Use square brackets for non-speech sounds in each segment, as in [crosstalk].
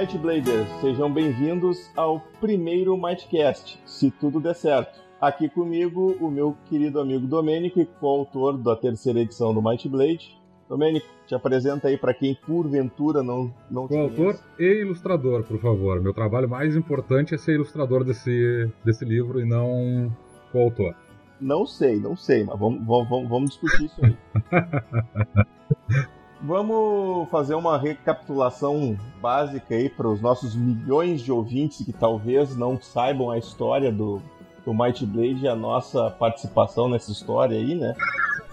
Might Bladers, sejam bem-vindos ao primeiro Mightcast, se tudo der certo. Aqui comigo, o meu querido amigo Domênico e coautor da terceira edição do Might Blade. Domênico, te apresenta aí para quem porventura não não Coautor e ilustrador, por favor. Meu trabalho mais importante é ser ilustrador desse, desse livro e não coautor. Não sei, não sei, mas vamos, vamos, vamos discutir isso aí. [laughs] Vamos fazer uma recapitulação básica aí para os nossos milhões de ouvintes que talvez não saibam a história do, do Might Blade e a nossa participação nessa história aí, né?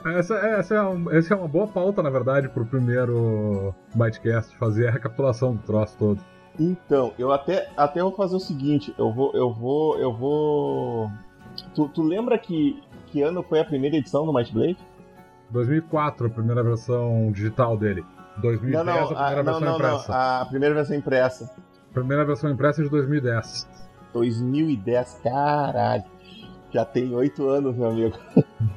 Essa, essa, é, uma, essa é uma boa pauta, na verdade, para o primeiro Bytecast, fazer a recapitulação do troço todo. Então, eu até, até vou fazer o seguinte, eu vou. Eu vou. Eu vou. Tu, tu lembra que, que ano foi a primeira edição do Might Blade? 2004, a primeira versão digital dele. 2010, não, não, a primeira a, versão não, impressa. Não, a primeira versão impressa. Primeira versão impressa é de 2010. 2010, caralho. Já tem oito anos, meu amigo.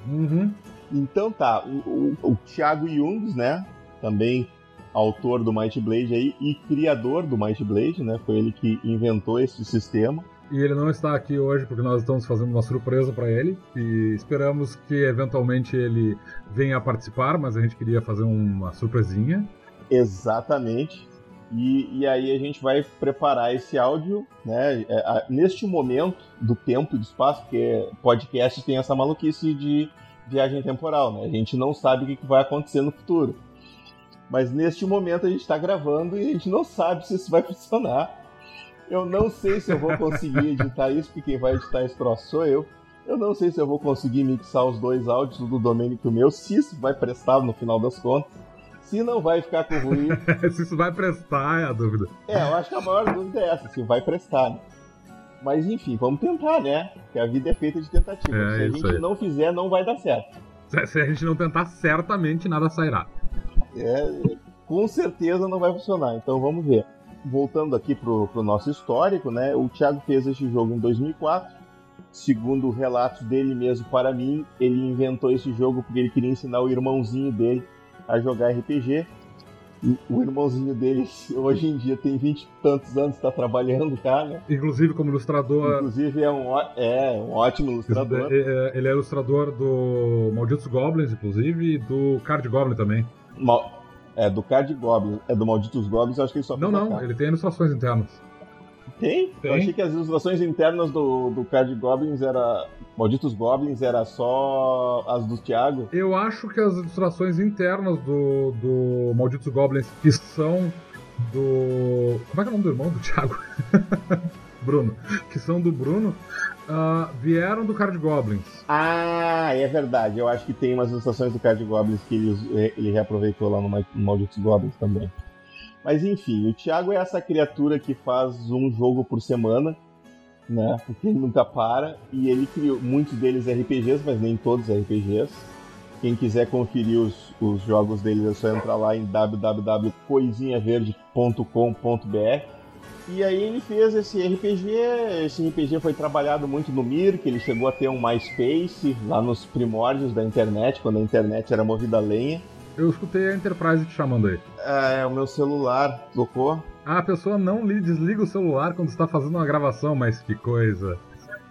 Uhum. Então tá, o, o, o Thiago Jungs, né? Também autor do Might Blade aí e criador do Might Blade, né? Foi ele que inventou esse sistema. E ele não está aqui hoje porque nós estamos fazendo uma surpresa para ele e esperamos que eventualmente ele venha participar, mas a gente queria fazer uma surpresinha. Exatamente. E, e aí a gente vai preparar esse áudio, né? É, a, neste momento do tempo e do espaço, porque podcast tem essa maluquice de viagem temporal, né? A gente não sabe o que vai acontecer no futuro. Mas neste momento a gente está gravando e a gente não sabe se isso vai [laughs] funcionar. Eu não sei se eu vou conseguir editar isso, porque quem vai editar esse troço sou eu. Eu não sei se eu vou conseguir mixar os dois áudios do Domênico e o meu, se isso vai prestar no final das contas. Se não vai ficar com ruído. [laughs] se isso vai prestar, é a dúvida. É, eu acho que a maior dúvida é essa, se vai prestar. Né? Mas enfim, vamos tentar, né? Porque a vida é feita de tentativa. É, se a gente aí. não fizer, não vai dar certo. Se a gente não tentar, certamente nada sairá. É, com certeza não vai funcionar. Então vamos ver voltando aqui pro, pro nosso histórico, né? O Thiago fez este jogo em 2004. Segundo relatos dele mesmo para mim, ele inventou esse jogo porque ele queria ensinar o irmãozinho dele a jogar RPG. O irmãozinho dele [laughs] hoje em dia tem 20 e tantos anos, está trabalhando cá, né? Inclusive como ilustrador. Inclusive é um, é um ótimo ilustrador. É, é, ele é ilustrador do Malditos Goblins, inclusive, e do Card Goblin também. Mal é do Card Goblin, é do Malditos Goblins, eu acho que ele só Não, não, ele tem ilustrações internas. Tem? tem? Eu achei que as ilustrações internas do, do Card Goblins era. Malditos Goblins era só as do Thiago? Eu acho que as ilustrações internas do, do Malditos Goblins, que são do. Como é que é o nome do irmão do Thiago? [laughs] Bruno. Que são do Bruno, uh, vieram do Card Goblins. Ah, é verdade. Eu acho que tem umas ilustrações do Card Goblins que ele, ele reaproveitou lá no, no Malditos Goblins também. Mas enfim, o Thiago é essa criatura que faz um jogo por semana, né? Porque ele nunca para. E ele criou muitos deles RPGs, mas nem todos RPGs. Quem quiser conferir os, os jogos deles é só entrar lá em www.coisinhaverde.com.br e aí ele fez esse RPG, esse RPG foi trabalhado muito no Mir, que ele chegou a ter um MySpace lá nos primórdios da internet, quando a internet era movida a lenha. Eu escutei a Enterprise te chamando aí. É, o meu celular tocou. Ah, a pessoa não desliga o celular quando está fazendo uma gravação, mas que coisa.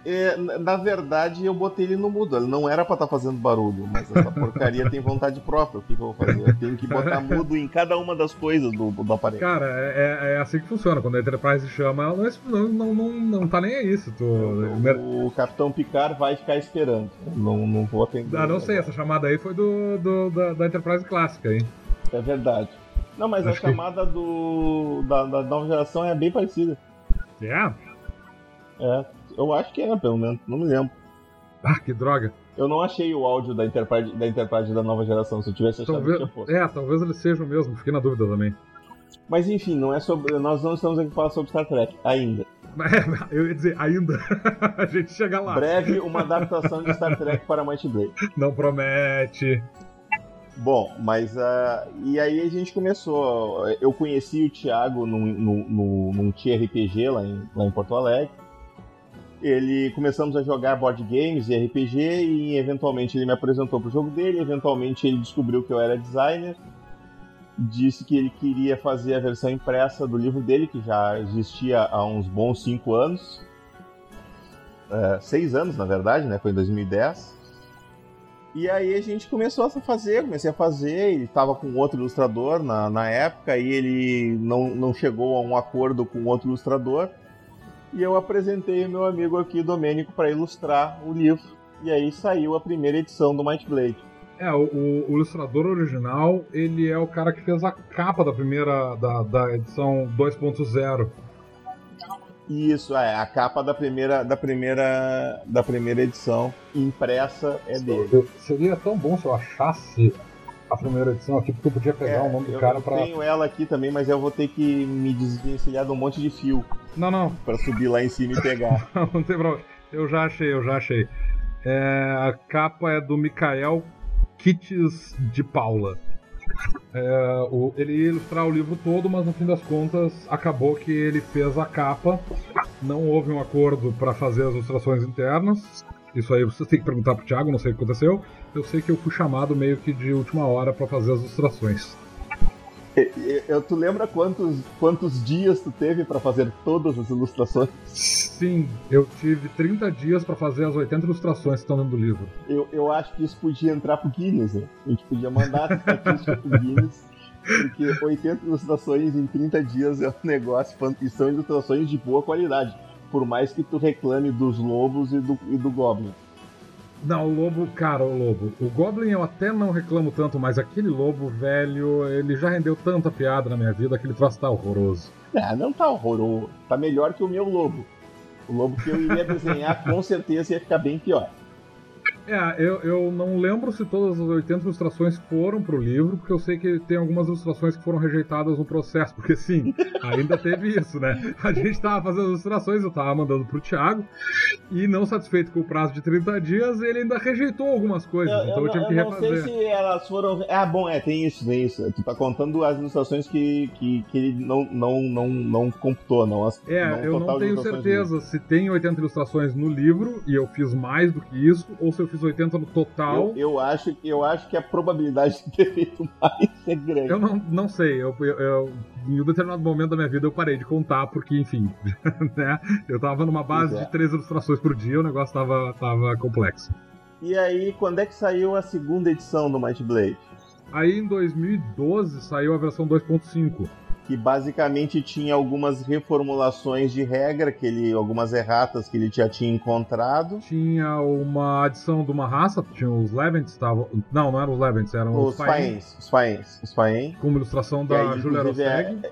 É, na verdade, eu botei ele no mudo. Ele não era pra estar tá fazendo barulho, mas essa porcaria tem vontade própria. O que, que, eu vou fazer? Eu tenho que botar mudo em cada uma das coisas do, do aparelho. Cara, é, é, é assim que funciona. Quando a Enterprise chama, ela não, não, não, não tá nem a isso. Tu... O, o, Capitão Picard vai ficar esperando. Não, não vou atender. Ah, não sei. Essa chamada aí foi do, do da, da, Enterprise clássica, hein? É verdade. Não, mas Acho a chamada que... do, da, da nova geração é bem parecida. É? Yeah. É. Eu acho que é, pelo menos, não me lembro. Ah, que droga. Eu não achei o áudio da Enterprise da, Enterprise da nova geração. Se eu tivesse achado, talvez, fosse. É, talvez eles sejam mesmo, fiquei na dúvida também. Mas enfim, não é sobre. Nós não estamos aqui para falar sobre Star Trek ainda. [laughs] É, eu ia dizer, ainda. [laughs] a gente chega lá. Breve, uma adaptação de Star Trek para Might Blade. Não promete. Bom, mas. Uh, e aí a gente começou. Eu conheci o Thiago num, num, num, num TRPG lá em, lá em Porto Alegre ele começamos a jogar board games e RPG e eventualmente ele me apresentou pro jogo dele, eventualmente ele descobriu que eu era designer. disse que ele queria fazer a versão impressa do livro dele, que já existia há uns bons cinco anos. É, seis anos, na verdade, né? Foi em 2010. E aí a gente começou a fazer, comecei a fazer, ele estava com outro ilustrador na, na época e ele não, não chegou a um acordo com outro ilustrador. E eu apresentei o meu amigo aqui, Domênico, para ilustrar o livro. E aí saiu a primeira edição do Might Blade. É, o, o, ilustrador original, ele é o cara que fez a capa da primeira, da, da edição 2.0. Isso, é, a capa da primeira, da primeira, da primeira edição impressa é dele. Seria tão bom se eu achasse a primeira edição aqui, porque eu podia pegar é, o nome do cara para. Eu tenho ela aqui também, mas eu vou ter que me desvencilhar de um monte de fio. Não, não. Para subir lá em cima e pegar. [laughs] não, tem problema. Eu já achei, eu já achei. É, a capa é do Mikael Kits de Paula. É, o, ele ia ilustrar o livro todo, mas no fim das contas acabou que ele fez a capa. Não houve um acordo para fazer as ilustrações internas. Isso aí você tem que perguntar pro Thiago, não sei o que aconteceu. Eu sei que eu fui chamado meio que de última hora para fazer as ilustrações. Eu, tu lembra quantos, quantos dias tu teve para fazer todas as ilustrações? Sim, eu tive 30 dias para fazer as 80 ilustrações que estão dentro do livro. Eu, eu acho que isso podia entrar pro Guinness, né? A gente podia mandar essa estatística pro Guinness, porque 80 ilustrações em 30 dias é um negócio e são ilustrações de boa qualidade, por mais que tu reclame dos lobos e do, e do Goblin. Não, o lobo, cara, o lobo. O Goblin eu até não reclamo tanto, mas aquele lobo velho, ele já rendeu tanta piada na minha vida, aquele troço tá horroroso. É, não tá horroroso. Tá melhor que o meu lobo. O lobo que eu iria desenhar com certeza ia ficar bem pior. É, eu, eu não lembro se todas as 80 ilustrações foram pro livro, porque eu sei que tem algumas ilustrações que foram rejeitadas no processo, porque sim, ainda teve isso, né? A gente tava fazendo as ilustrações, eu tava mandando pro Thiago, e não satisfeito com o prazo de 30 dias, ele ainda rejeitou algumas coisas, eu, então eu, eu tive que refazer. Eu não sei se elas foram... Ah, bom, é, tem isso, tem isso. Tu tá contando as ilustrações que, que, que ele não, não, não, não computou, não as É, não eu não tenho certeza se tem 80 ilustrações no livro, e eu fiz mais do que isso, ou se eu fiz 80 no total. Eu, eu, acho, eu acho que a probabilidade de ter feito mais é grande. Eu não, não sei. Eu, eu, eu, em um determinado momento da minha vida eu parei de contar, porque, enfim, [laughs] né? Eu tava numa base é. de três ilustrações por dia, o negócio tava, tava complexo. E aí, quando é que saiu a segunda edição do Might Blade? Aí em 2012 saiu a versão 2.5 que basicamente tinha algumas reformulações de regra, que ele, algumas erratas que ele já tinha encontrado. Tinha uma adição de uma raça, tinha os Levents, estavam. Não, não eram os Levents, eram os, os Faens. Os Faens. Os Faen. Com ilustração da Julia Rosteg. É...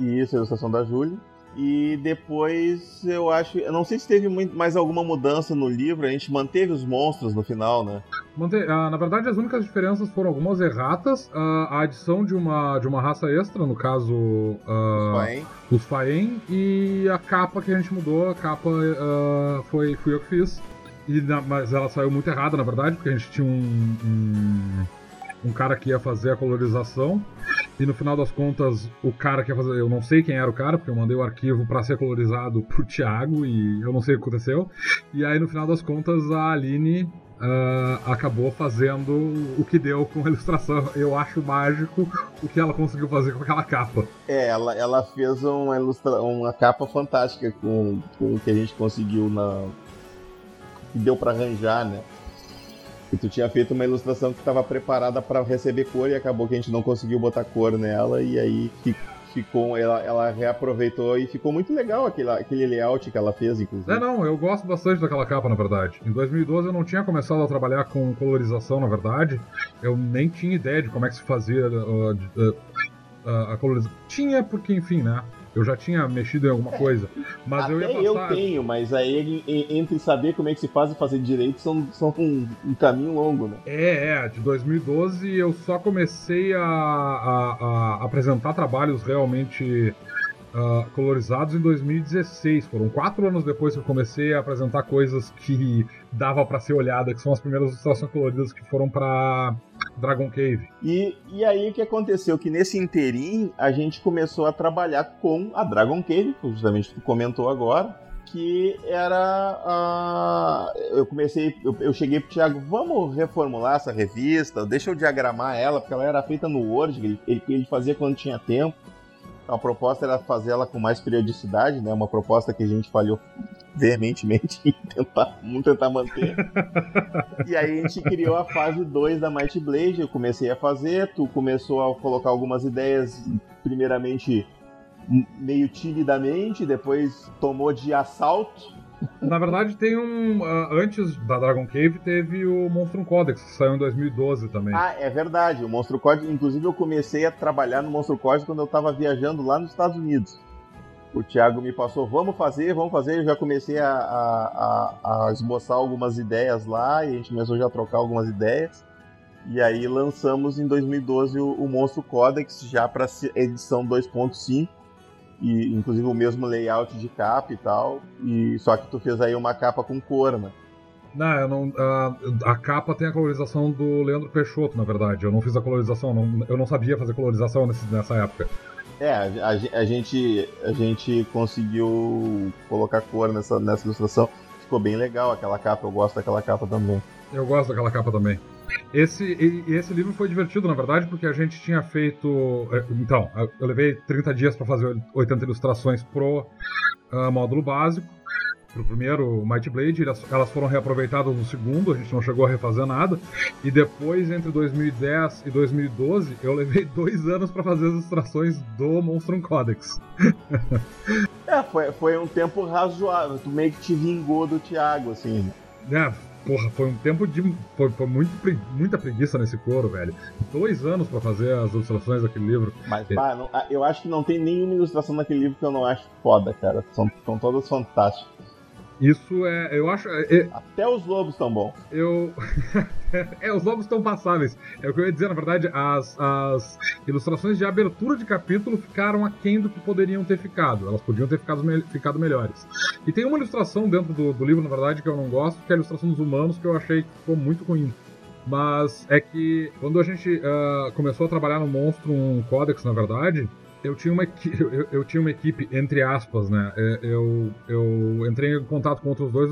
Isso, a ilustração da Julia. E depois eu acho. Eu não sei se teve muito, mais alguma mudança no livro. A gente manteve os monstros no final, né? Mante... Ah, na verdade, as únicas diferenças foram algumas erratas. Ah, a adição de uma, de uma raça extra, no caso. Ah, os Faen. E a capa que a gente mudou, a capa ah, foi, fui eu que fiz. E, mas ela saiu muito errada, na verdade, porque a gente tinha um, um um cara que ia fazer a colorização. E no final das contas, o cara que ia fazer. Eu não sei quem era o cara, porque eu mandei o arquivo para ser colorizado [laughs] pro Thiago e eu não sei o que aconteceu. E aí no final das contas, a Aline Uh, acabou fazendo o que deu com a ilustração. Eu acho mágico o que ela conseguiu fazer com aquela capa. É, ela, ela fez uma, ilustra... uma capa fantástica com, com o que a gente conseguiu na. que deu para arranjar, né? E tu tinha feito uma ilustração que estava preparada para receber cor e acabou que a gente não conseguiu botar cor nela e aí ficou ela, ela reaproveitou e ficou muito legal aquele, aquele layout que ela fez, inclusive. É, não, eu gosto bastante daquela capa, na verdade. Em 2012 eu não tinha começado a trabalhar com colorização, na verdade. Eu nem tinha ideia de como é que se fazia uh, uh, uh, a colorização. Tinha, porque, enfim, né? Eu já tinha mexido em alguma coisa. Mas Até eu ia passar... eu tenho, mas aí entre saber como é que se faz e fazer direito são, são um, um caminho longo, né? É, é. De 2012 eu só comecei a, a, a apresentar trabalhos realmente uh, colorizados em 2016. Foram quatro anos depois que eu comecei a apresentar coisas que dava para ser olhada, que são as primeiras ilustrações coloridas que foram para Dragon Cave. E, e aí o que aconteceu? Que nesse interim a gente começou a trabalhar com a Dragon Cave, justamente tu comentou agora, que era. Uh, eu comecei, eu, eu cheguei pro Thiago, vamos reformular essa revista, deixa eu diagramar ela, porque ela era feita no Word, ele, ele, ele fazia quando tinha tempo. A proposta era fazer ela com mais periodicidade, né? Uma proposta que a gente falhou veementemente [laughs] em tentar, tentar manter. e aí a gente criou a fase 2 da Might Blade, eu comecei a fazer, tu começou a colocar algumas ideias, primeiramente meio timidamente, depois tomou de assalto. Na verdade, tem um. Uh, antes da Dragon Cave, teve o Monstrum Codex, que saiu em 2012 também. Ah, é verdade. O Monstro Codex, inclusive, eu comecei a trabalhar no Monstro Codex quando eu estava viajando lá nos Estados Unidos. O Thiago me passou, vamos fazer, vamos fazer. Eu já comecei a, a, a, a esboçar algumas ideias lá e a gente começou já a trocar algumas ideias. E aí lançamos em 2012 o, o Monstro Codex já para edição 2.5 e inclusive o mesmo layout de capa e tal, e só que tu fez aí uma capa com cor, né? Não, eu não a, a, capa tem a colorização do Leandro Peixoto, na verdade. Eu não fiz a colorização, não, eu não sabia fazer colorização nesse, nessa época. É, a, a, gente, a gente conseguiu colocar cor nessa, nessa ilustração. Ficou bem legal aquela capa, eu gosto daquela capa também. Eu gosto daquela capa também. Esse, esse livro foi divertido, na verdade, porque a gente tinha feito. É, então, eu levei 30 dias para fazer 80 ilustrações pro uh, módulo básico. Pro primeiro Might Blade, elas foram reaproveitadas no segundo, a gente não chegou a refazer nada. E depois, entre 2010 e 2012, eu levei [laughs] dois anos para fazer as ilustrações do Monstrum Codex. é, foi, foi um tempo razoável. Tu meio que te vingou do Thiago, assim. É, Porra, foi um tempo de. Foi, foi muito, muita preguiça nesse coro, velho. Dois anos para fazer as ilustrações daquele livro. Mas, pá, não, eu acho que não tem nenhuma ilustração naquele livro que eu não acho foda, cara. São, são todas fantásticas. Isso é. Eu acho. É, é Até os lobos estão bons. Eu. [laughs] é, os lobos estão passáveis. É o que eu ia dizer, na verdade, as, as ilustrações de abertura de capítulo ficaram aquém do que poderiam ter ficado. Elas podiam ter ficado, me ficado melhores. E tem uma ilustração dentro do, do livro, na verdade, que eu não gosto, que é a ilustração dos humanos, que eu achei que ficou muito ruim. Mas é que quando a gente uh, começou a trabalhar no Monstro um Codex, na verdade, eu tinha uma eu, eu, tinha uma equipe entre aspas, né? É, eu, eu entrei em contato com outros dois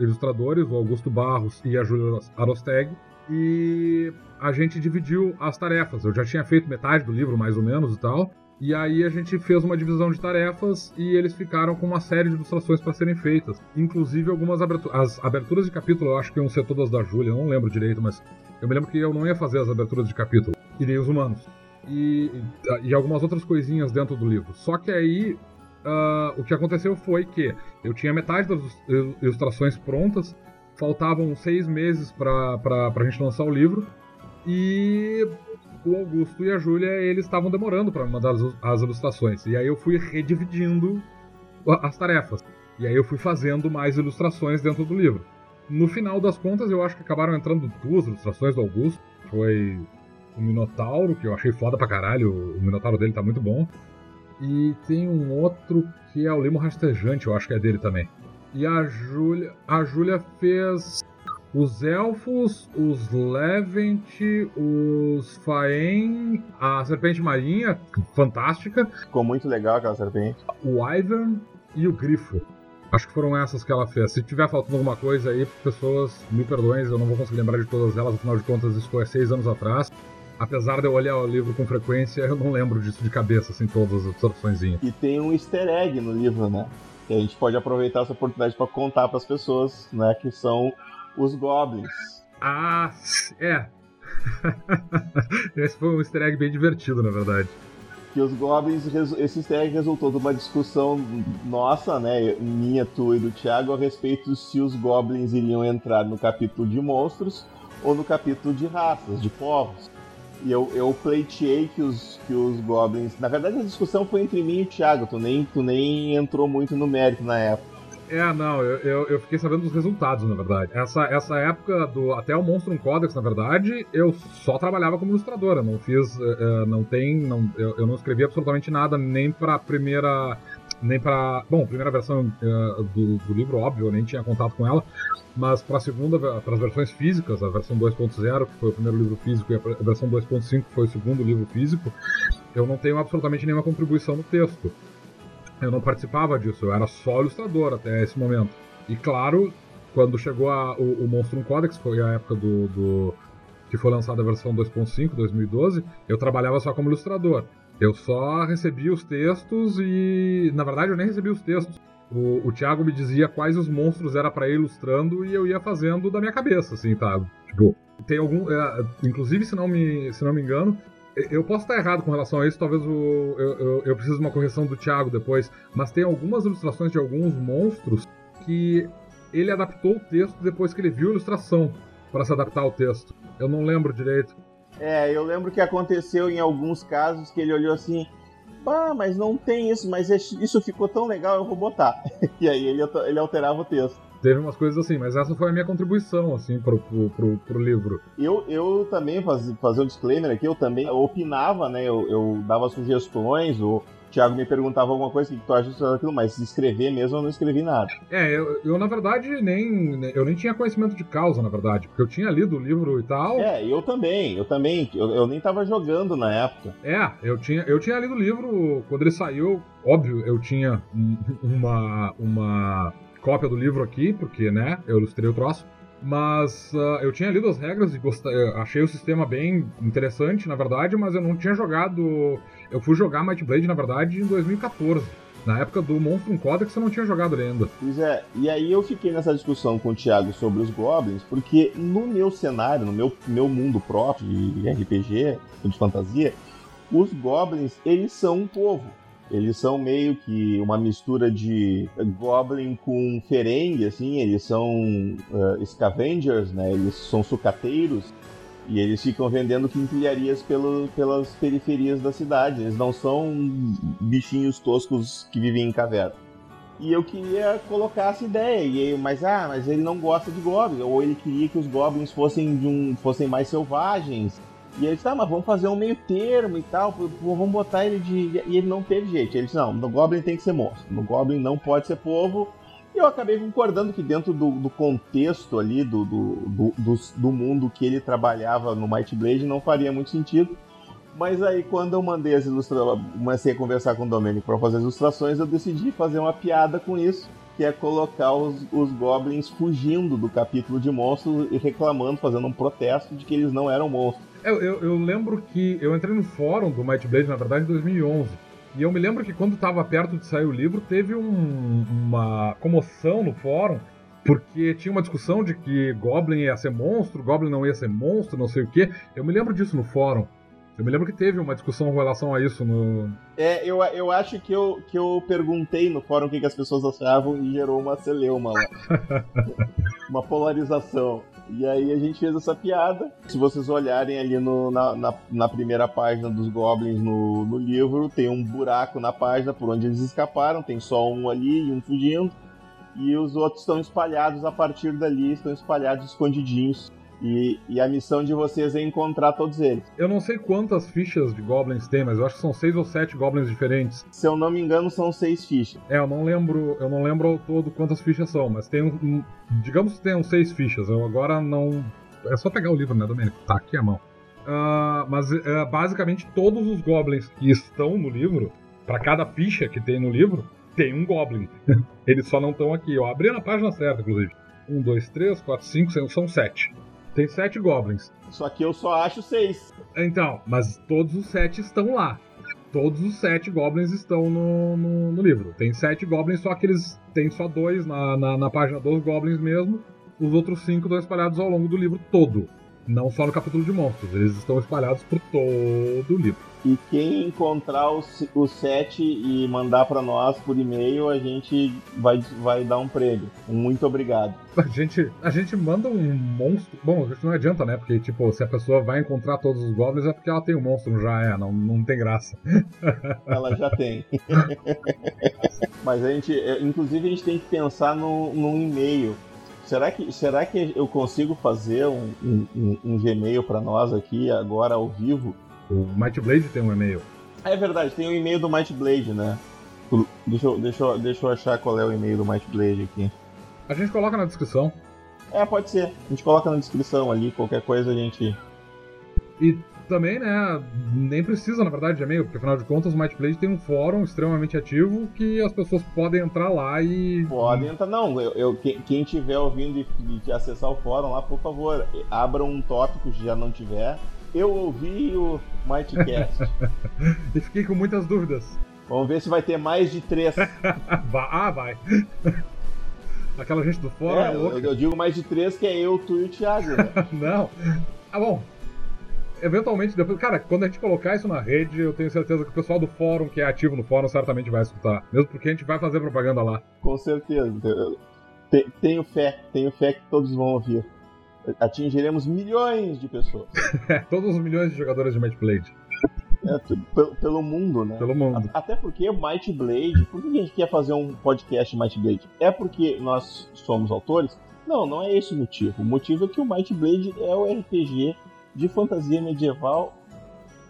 ilustradores, o Augusto Barros e a Júlia Arosteg, e a gente dividiu as tarefas. Eu já tinha feito metade do livro, mais ou menos e tal. E aí a gente fez uma divisão de tarefas e eles ficaram com uma série de ilustrações para serem feitas. Inclusive algumas aberturas. As aberturas de capítulo, eu acho que iam ser todas da Júlia, não lembro direito, mas eu me lembro que eu não ia fazer as aberturas de capítulo. Irei os humanos e, e algumas outras coisinhas dentro do livro. Só que aí uh, o que aconteceu foi que eu tinha metade das ilustrações prontas, faltavam seis meses para a gente lançar o livro e o Augusto e a Júlia eles estavam demorando para mandar as, as ilustrações. E aí eu fui redividindo as tarefas. E aí eu fui fazendo mais ilustrações dentro do livro. No final das contas, eu acho que acabaram entrando duas ilustrações do Augusto. Foi o Minotauro, que eu achei foda pra caralho, o Minotauro dele tá muito bom. E tem um outro que é o Limo Rastejante, eu acho que é dele também. E a Júlia, a Júlia fez os Elfos, os Levent, os Faen, a Serpente Marinha, fantástica. Ficou muito legal aquela serpente. O Ivern e o Grifo. Acho que foram essas que ela fez. Se tiver faltando alguma coisa aí, pessoas, me perdoem, eu não vou conseguir lembrar de todas elas, afinal de contas, isso foi há seis anos atrás apesar de eu olhar o livro com frequência, eu não lembro disso de cabeça, assim, todas as opções. E tem um easter egg no livro, né? Que a gente pode aproveitar essa oportunidade para contar para as pessoas, né? Que são os goblins. Ah, é. [laughs] Esse foi um easter egg bem divertido, na verdade. Que os goblins, esse easter egg resultou de uma discussão nossa, né? Minha, tua e do Thiago, a respeito se os goblins iriam entrar no capítulo de monstros ou no capítulo de raças, de povos. E eu, eu pleiteei que os, que os Goblins. Na verdade, a discussão foi entre mim e o Thiago. Tu nem, tu nem entrou muito no mérito na época. É, não, eu, eu, eu, fiquei sabendo dos resultados, na verdade. Essa, essa época do. Até o Monstrum Codex, na verdade, eu só trabalhava como ilustradora. Não fiz. Uh, não tem. Não, eu, eu, não escrevi absolutamente nada, nem pra primeira. Nem pra. Bom, primeira versão uh, do, do livro, óbvio, eu nem tinha contato com ela. Mas para a segunda, para as versões físicas, a versão 2.0, que foi o primeiro livro físico, e a versão 2.5, que foi o segundo livro físico, eu não tenho absolutamente nenhuma contribuição no texto. Eu não participava disso, eu era só ilustrador até esse momento. E claro, quando chegou a, o, o Monstrum Codex, foi a época do, do que foi lançada a versão 2.5, 2012, eu trabalhava só como ilustrador. Eu só recebia os textos e, na verdade, eu nem recebia os textos. O, o Thiago me dizia quais os monstros era para ir ilustrando e eu ia fazendo da minha cabeça, assim, tá? Tipo, tem algum. É, inclusive, se não, me, se não me engano, eu posso estar errado com relação a isso, talvez o, eu, eu, eu precise de uma correção do Thiago depois, mas tem algumas ilustrações de alguns monstros que ele adaptou o texto depois que ele viu a ilustração para se adaptar ao texto. Eu não lembro direito. É, eu lembro que aconteceu em alguns casos que ele olhou assim, ah, mas não tem isso, mas isso ficou tão legal, eu vou botar. [laughs] E aí ele, ele alterava o texto. Teve umas coisas assim, mas essa foi a minha contribuição, assim, pro, pro, pro, pro livro. Eu, eu também, faz, fazer um disclaimer aqui, eu também opinava, né, eu, eu dava sugestões, ou Thiago me perguntava alguma coisa, que tu acha daquilo, mas escrever mesmo eu não escrevi nada. É, eu, eu, na verdade nem. Eu nem tinha conhecimento de causa, na verdade, porque eu tinha lido o livro e tal. É, eu também, eu também. Eu, eu nem tava jogando na época. É, eu tinha, eu tinha lido o livro quando ele saiu, óbvio, eu tinha uma. uma cópia do livro aqui, porque, né, eu ilustrei o troço. Mas uh, eu tinha lido as regras e gostei, achei o sistema bem interessante, na verdade, mas eu não tinha jogado. Eu fui jogar Might Blade, na verdade, em 2014. Na época do Monstrum Codex eu não tinha jogado ainda. Pois é, e aí eu fiquei nessa discussão com o Thiago sobre os Goblins, porque no meu cenário, no meu, meu mundo próprio de RPG, de fantasia, os Goblins, eles são um povo. Eles são meio que uma mistura de Goblin com Ferengue, assim, eles são uh, scavengers, né? Eles são sucateiros e eles ficam vendendo quinquilharias pelo, pelas periferias da cidade. Eles não são bichinhos toscos que vivem em caverna. E eu queria colocar essa ideia, e eu, mas ah, mas ele não gosta de goblins, ou ele queria que os goblins fossem de um, fossem mais selvagens. E ele disse, tá, mas vamos fazer um meio termo e tal, vamos botar ele de. E ele não teve jeito. Ele disse, não, no Goblin tem que ser monstro. No Goblin não pode ser povo. E eu acabei concordando que dentro do, do contexto ali, do, do, do, do, mundo que ele trabalhava no Might Blade, não faria muito sentido. Mas aí quando eu mandei as ilustrações, comecei a conversar com o Domênico para fazer as ilustrações, eu decidi fazer uma piada com isso que é colocar os, os goblins fugindo do capítulo de monstros e reclamando, fazendo um protesto de que eles não eram monstros. Eu, eu, eu lembro que eu entrei no fórum do Might Blade, na verdade, em 2011. E eu me lembro que quando estava perto de sair o livro, teve um, uma comoção no fórum, porque tinha uma discussão de que Goblin ia ser monstro, Goblin não ia ser monstro, não sei o quê. Eu me lembro disso no fórum. Eu me lembro que teve uma discussão com relação a isso no. É, eu, eu acho que eu, que eu perguntei no fórum o que, que as pessoas achavam e gerou uma celeuma lá. [laughs] uma polarização. E aí a gente fez essa piada. Se vocês olharem ali no, na, na, na, primeira página dos Goblins no, no livro, tem um buraco na página por onde eles escaparam, tem só um ali e um fugindo. E os outros estão espalhados a partir dali, estão espalhados escondidinhos e, e, a missão de vocês é encontrar todos eles. Eu não sei quantas fichas de goblins tem, mas eu acho que são seis ou sete goblins diferentes. Se eu não me engano, são seis fichas. É, eu não lembro, eu não lembro ao todo quantas fichas são, mas tem um, digamos que tenham seis fichas. Eu agora não, é só pegar o livro, né, Domênico? Tá aqui a mão. Uh, mas uh, basicamente todos os goblins que estão no livro, para cada ficha que tem no livro, tem um goblin. [laughs] Eles só não estão aqui. Eu abri na página certa, inclusive. Um, dois, três, quatro, cinco, seis, são sete. Tem sete goblins. Só que eu só acho seis. Então, mas todos os sete estão lá. Todos os sete goblins estão no, no, no livro. Tem sete goblins, só que eles têm só dois na, na, na página dos goblins mesmo. Os outros cinco estão espalhados ao longo do livro todo. Não só no capítulo de monstros, eles estão espalhados por todo o livro. E quem encontrar os, os sete e mandar para nós por e-mail, a gente vai, vai dar um prêmio. Muito obrigado. A gente, a gente manda um monstro. Bom, isso não adianta, né? Porque, tipo, se a pessoa vai encontrar todos os goblins é porque ela tem um monstro, já é, não, não tem graça. [laughs] Ela já tem. [laughs] Mas a gente, é, inclusive, a gente tem que pensar no, num e-mail. Será que, será que eu consigo fazer um, um, um Gmail para nós aqui agora ao vivo? O Might Blade tem um e-mail. É verdade, tem o um e-mail do Might Blade, né? Deixa eu, deixa, eu, deixa eu achar qual é o e-mail do Might Blade aqui. A gente coloca na descrição. É, pode ser. A gente coloca na descrição ali, qualquer coisa a gente. E também, né, nem precisa, na verdade, de e-mail, porque afinal de contas o Might Blade tem um fórum extremamente ativo que as pessoas podem entrar lá e. Podem entrar, não. Eu, eu quem, quem tiver ouvindo e, e acessar o fórum lá, por favor, abra um tópico se já não tiver. Eu ouvi o Mightcast. [laughs] e fiquei com muitas dúvidas. Vamos ver se vai ter mais de três. [laughs] ah, vai. [laughs] Aquela gente do fórum é, é. Eu, eu, digo mais de três, que é eu, tu e o Thiago. Né? não. Ah, bom eventualmente, depois, cara, quando a gente colocar isso na rede, eu tenho certeza que o pessoal do fórum, que é ativo no fórum, certamente vai escutar. Mesmo porque a gente vai fazer propaganda lá. Com certeza. Tenho fé, tenho fé que todos vão ouvir. Atingiremos milhões de pessoas. [laughs] todos os milhões de jogadores de Might Blade. É, pelo, pelo, mundo, né? Pelo mundo. Até porque Might Blade, por que a gente quer fazer um podcast Might Blade? É porque nós somos autores? Não, não é esse o motivo. O motivo é que o Might Blade é o RPG de fantasia medieval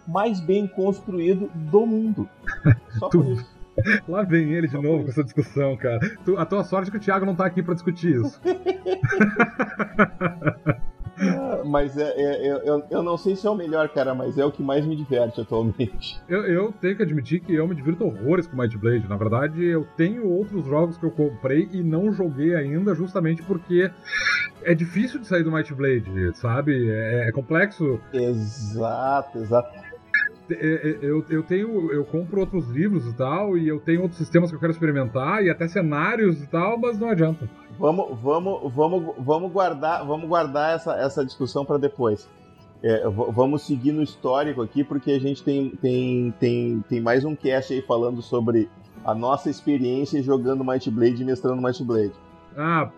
mais bem construído do mundo. [laughs] Só por isso. [laughs] Lá vem ele de Só novo com essa discussão, cara. a tua sorte é que o Thiago não tá aqui para discutir isso. [laughs] [laughs] Mas é, é, é, eu, eu não sei se é o melhor, cara, mas é o que mais me diverte atualmente. [laughs] Eu, eu tenho que admitir que eu me divirto horrores com Might Blade. Na verdade, eu tenho outros jogos que eu comprei e não joguei ainda, justamente porque é difícil de sair do Might Blade, sabe? É, é complexo. Exato, exato. É, é, eu, eu tenho. Eu compro outros livros e tal, e eu tenho outros sistemas que eu quero experimentar, e até cenários e tal, mas não adianta. Vamos, vamos, vamos, vamos guardar, vamos guardar essa, essa discussão para depois. É, vamos seguir no histórico aqui, porque a gente tem, tem, tem, tem mais um cast aí falando sobre a nossa experiência jogando Might Blade e mestrando Might Blade. Ah,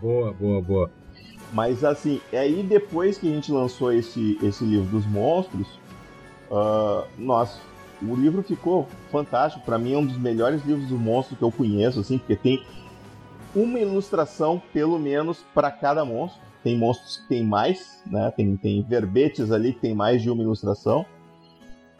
boa, boa, boa. Mas assim, é aí depois que a gente lançou esse, esse livro dos monstros, uh, nossa, o livro ficou fantástico. Para mim é um dos melhores livros do monstro que eu conheço, assim, porque tem uma ilustração, pelo menos, para cada monstro. Tem monstros que tem mais, né? Tem, tem verbetes ali que tem mais de uma ilustração.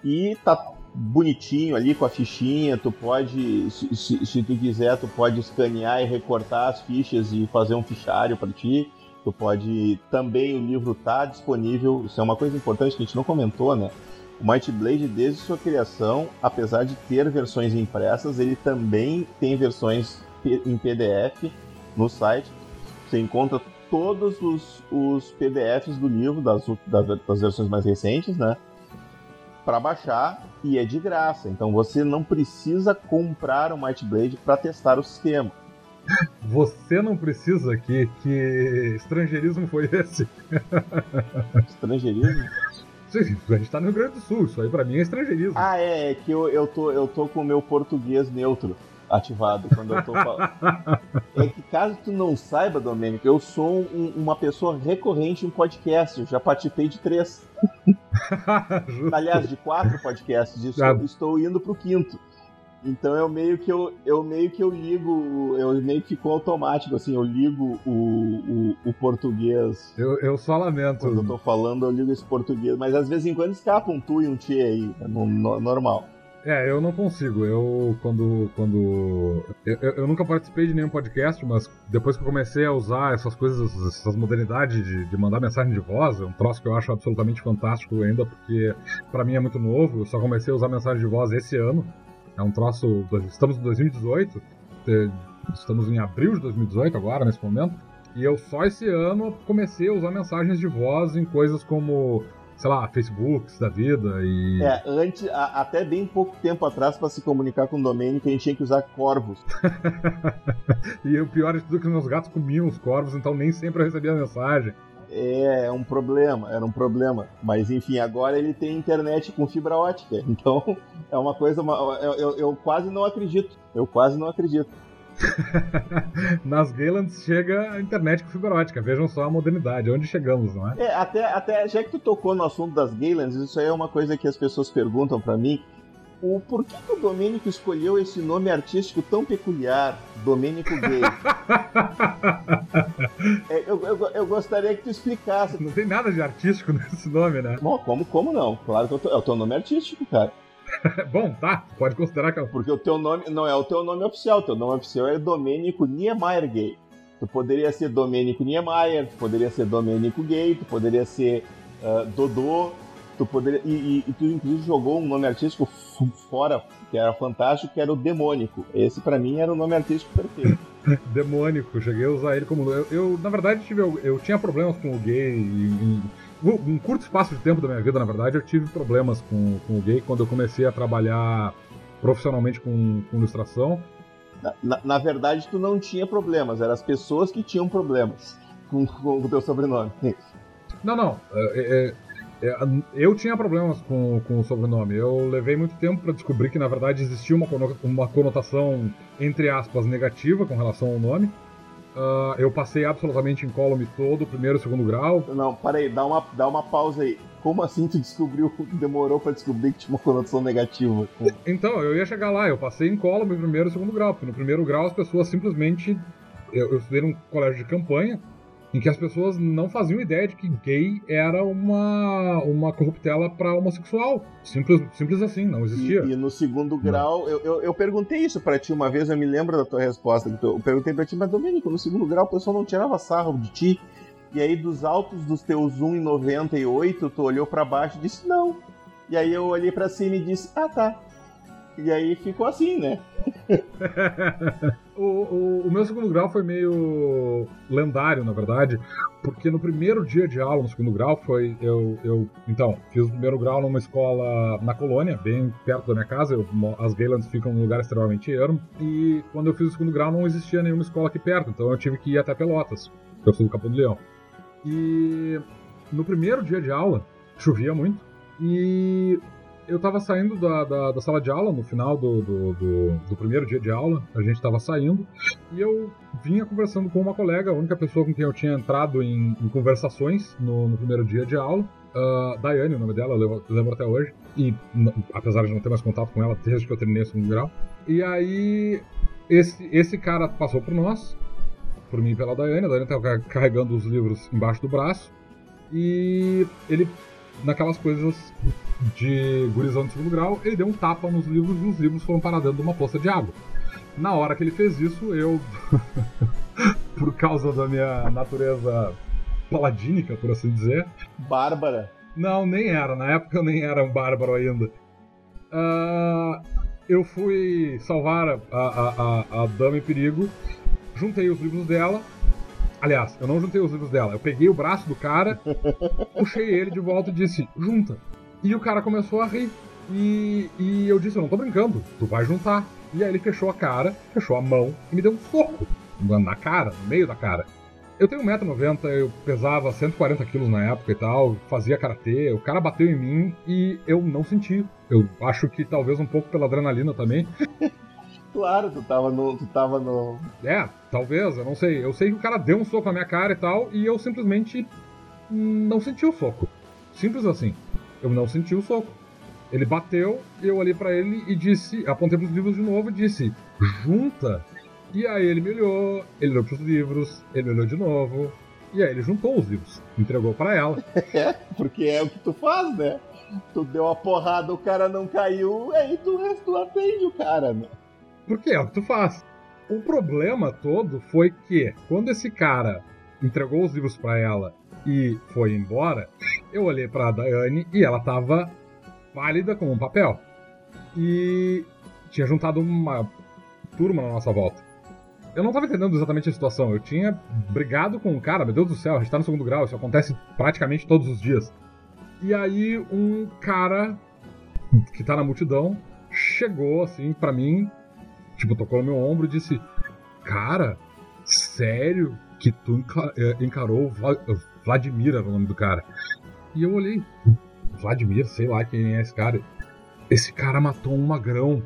E tá bonitinho ali com a fichinha. Tu pode, se, se, se tu quiser, tu pode escanear e recortar as fichas e fazer um fichário para ti. Tu pode. Também o livro tá disponível. Isso é uma coisa importante que a gente não comentou, né? O Might Blade, desde sua criação, apesar de ter versões impressas, ele também tem versões em PDF no site. Você encontra todos os, os PDFs do livro, das, das, das versões mais recentes, né? Para baixar e é de graça. Então você não precisa comprar o Might Blade para testar o sistema. Você não precisa que que estrangeirismo foi esse? Estrangeirismo? A gente tá no Rio Grande do Sul, isso aí pra mim é estrangeirismo. Ah, é, é que eu, eu, tô, eu tô com o meu português neutro ativado quando eu tô [laughs] falando. é que caso tu não saiba, Domênico, eu sou um, uma pessoa recorrente em podcast. Eu já participei de três. [laughs] Aliás, de quatro podcasts. Estou, estou indo pro quinto. Então eu meio que eu, eu meio que eu ligo, eu meio que ficou automático, assim, eu ligo o, o, o, português. Eu, eu só lamento. Quando eu tô falando, eu ligo esse português, mas às vezes em quando escapa um tu e um tchê aí, é no, no, normal. É, eu não consigo. Eu, quando. quando eu, eu, nunca participei de nenhum podcast, mas depois que eu comecei a usar essas coisas, essas modernidades de, de mandar mensagem de voz, é um troço que eu acho absolutamente fantástico ainda, porque para mim é muito novo. Eu só comecei a usar mensagem de voz esse ano. É um troço. Estamos em 2018, estamos em abril de 2018 agora, nesse momento. E eu só esse ano comecei a usar mensagens de voz em coisas como sei lá, Facebooks da vida e. É, antes, a, até bem pouco tempo atrás, para se comunicar com o domínio, que a gente tinha que usar corvos. [laughs] e o pior é tudo que meus gatos comiam os corvos, então nem sempre eu recebia a mensagem. É, é um problema, era um problema. Mas enfim, agora ele tem internet com fibra ótica. [laughs] Então é uma coisa. Eu, eu, eu quase não acredito. Eu quase não acredito. [laughs] Nas Gaylands chega a internet com fibra ótica. Vejam só a modernidade, onde chegamos, não é? É, até, até já que tu tocou no assunto das Gaylands, isso aí é uma coisa que as pessoas perguntam para mim. O por que, que o Domênico escolheu esse nome artístico tão peculiar, Domênico Gay? [laughs] é, eu, eu, eu, gostaria que tu explicasse. Não tem nada de artístico nesse nome, né? Bom, como, como não? Claro que é o teu nome artístico, cara. [laughs] Bom, tá, pode considerar que é Porque o teu nome não é o teu nome oficial, o teu nome oficial é Domênico Niemeyer Gay. Tu poderia ser Domênico Niemeyer, tu poderia ser Domênico Gay, tu poderia ser uh, Dodô, Tu poderia, e, e, e, tu inclusive jogou um nome artístico fora, que era fantástico, que era o Demônico. Esse para mim era o nome artístico perfeito. [laughs] Demônico, cheguei a usar ele como. Eu, eu na verdade, tive, eu, eu, tinha problemas com o gay. Em, um curto espaço de tempo da minha vida, na verdade, eu tive problemas com, com o gay quando eu comecei a trabalhar profissionalmente com, com ilustração. Na, na, verdade, tu não tinha problemas, eram as pessoas que tinham problemas com, com o teu sobrenome. Não, não. É, é, eu tinha problemas com, com o sobrenome. Eu levei muito tempo para descobrir que, na verdade, existia uma, uma conotação, entre aspas, negativa com relação ao nome. Uh, eu passei absolutamente incólume todo, primeiro e segundo grau. Não, peraí, dá uma, dá uma pausa aí. Como assim tu descobriu, [laughs] demorou para descobrir que tinha uma conotação negativa? Então, eu ia chegar lá, eu passei incólume primeiro e segundo grau, porque no primeiro grau as pessoas simplesmente. Eu, eu estudei num colégio de campanha, em que as pessoas não faziam ideia de que gay era uma, uma corruptela para homossexual. Simples, simples assim, não existia. E, e no segundo grau, eu, eu, eu, perguntei isso para ti uma vez, eu me lembro da tua resposta. Eu perguntei para ti, mas Domênico, no segundo grau o pessoal não tirava sarro de ti. E aí, dos altos dos teus 1,98, tu olhou para baixo e disse não. E aí eu olhei para cima e disse, ah tá. E aí ficou assim, né? [laughs] o, o, o, meu segundo grau foi meio lendário, na verdade, porque no primeiro dia de aula no segundo grau foi. Eu, eu então, fiz o primeiro grau numa escola na colônia, bem perto da minha casa. Eu, as Gaylands ficam num lugar extremamente ermo. E quando eu fiz o segundo grau não existia nenhuma escola aqui perto, então eu tive que ir até Pelotas, eu sou do Capão do Leão. E no primeiro dia de aula, chovia muito. E eu tava saindo da, da, da, sala de aula no final do, do, do, do, primeiro dia de aula, a gente tava saindo, e eu vinha conversando com uma colega, a única pessoa com quem eu tinha entrado em, em conversações no, no, primeiro dia de aula. Uh, Daiane, o nome dela, eu lembro até hoje, e apesar de não ter mais contato com ela desde que eu terminei o segundo grau. E aí, esse, esse cara passou por nós, por mim e pela Daiane, a Daiane tava carregando os livros embaixo do braço, e ele, naquelas coisas de gurizão de segundo grau, ele deu um tapa nos livros e os livros foram parar dentro de uma poça de água. Na hora que ele fez isso, eu, [laughs] por causa da minha natureza paladínica, por assim dizer. Bárbara? Não, nem era. Na época eu nem era um bárbaro ainda. Uh, eu fui salvar a, a, a, a dama em perigo, juntei os livros dela. Aliás, eu não juntei os livros dela. Eu peguei o braço do cara, [laughs] puxei ele de volta e disse: Junta. E o cara começou a rir. E, e eu disse, eu não tô brincando, tu vai juntar. E aí ele fechou a cara, fechou a mão e me deu um soco na cara, no meio da cara. Eu tenho 1,90m, eu pesava 140 quilos na época e tal, fazia karatê, o cara bateu em mim e eu não senti. Eu acho que talvez um pouco pela adrenalina também. [laughs] claro, tu tava no. Tu tava no. É, talvez, eu não sei. Eu sei que o cara deu um soco na minha cara e tal, e eu simplesmente não senti o soco. Simples assim eu não senti o soco. Ele bateu, eu olhei para ele e disse, apontei pros livros de novo e disse, junta. E aí ele me olhou, ele olhou pros livros, ele olhou de novo, e aí ele juntou os livros, entregou para ela. [laughs] É, porque é o que tu faz, né? Tu deu a porrada, o cara não caiu, aí tu, tu atende o cara, né? Porque é o que tu faz. O problema todo foi que, quando esse cara entregou os livros para ela e foi embora, eu olhei pra Daiane e ela tava pálida como um papel. E tinha juntado uma turma na nossa volta. Eu não tava entendendo exatamente a situação. Eu tinha brigado com um cara, meu Deus do céu, a gente tá no segundo grau, isso acontece praticamente todos os dias. E aí um cara que tá na multidão chegou assim para mim, tipo, tocou no meu ombro e disse: Cara, sério que tu eh, encarou Vladimir era o nome do cara. E eu olhei, Vladimir, sei lá quem é esse cara. Esse cara matou um magrão.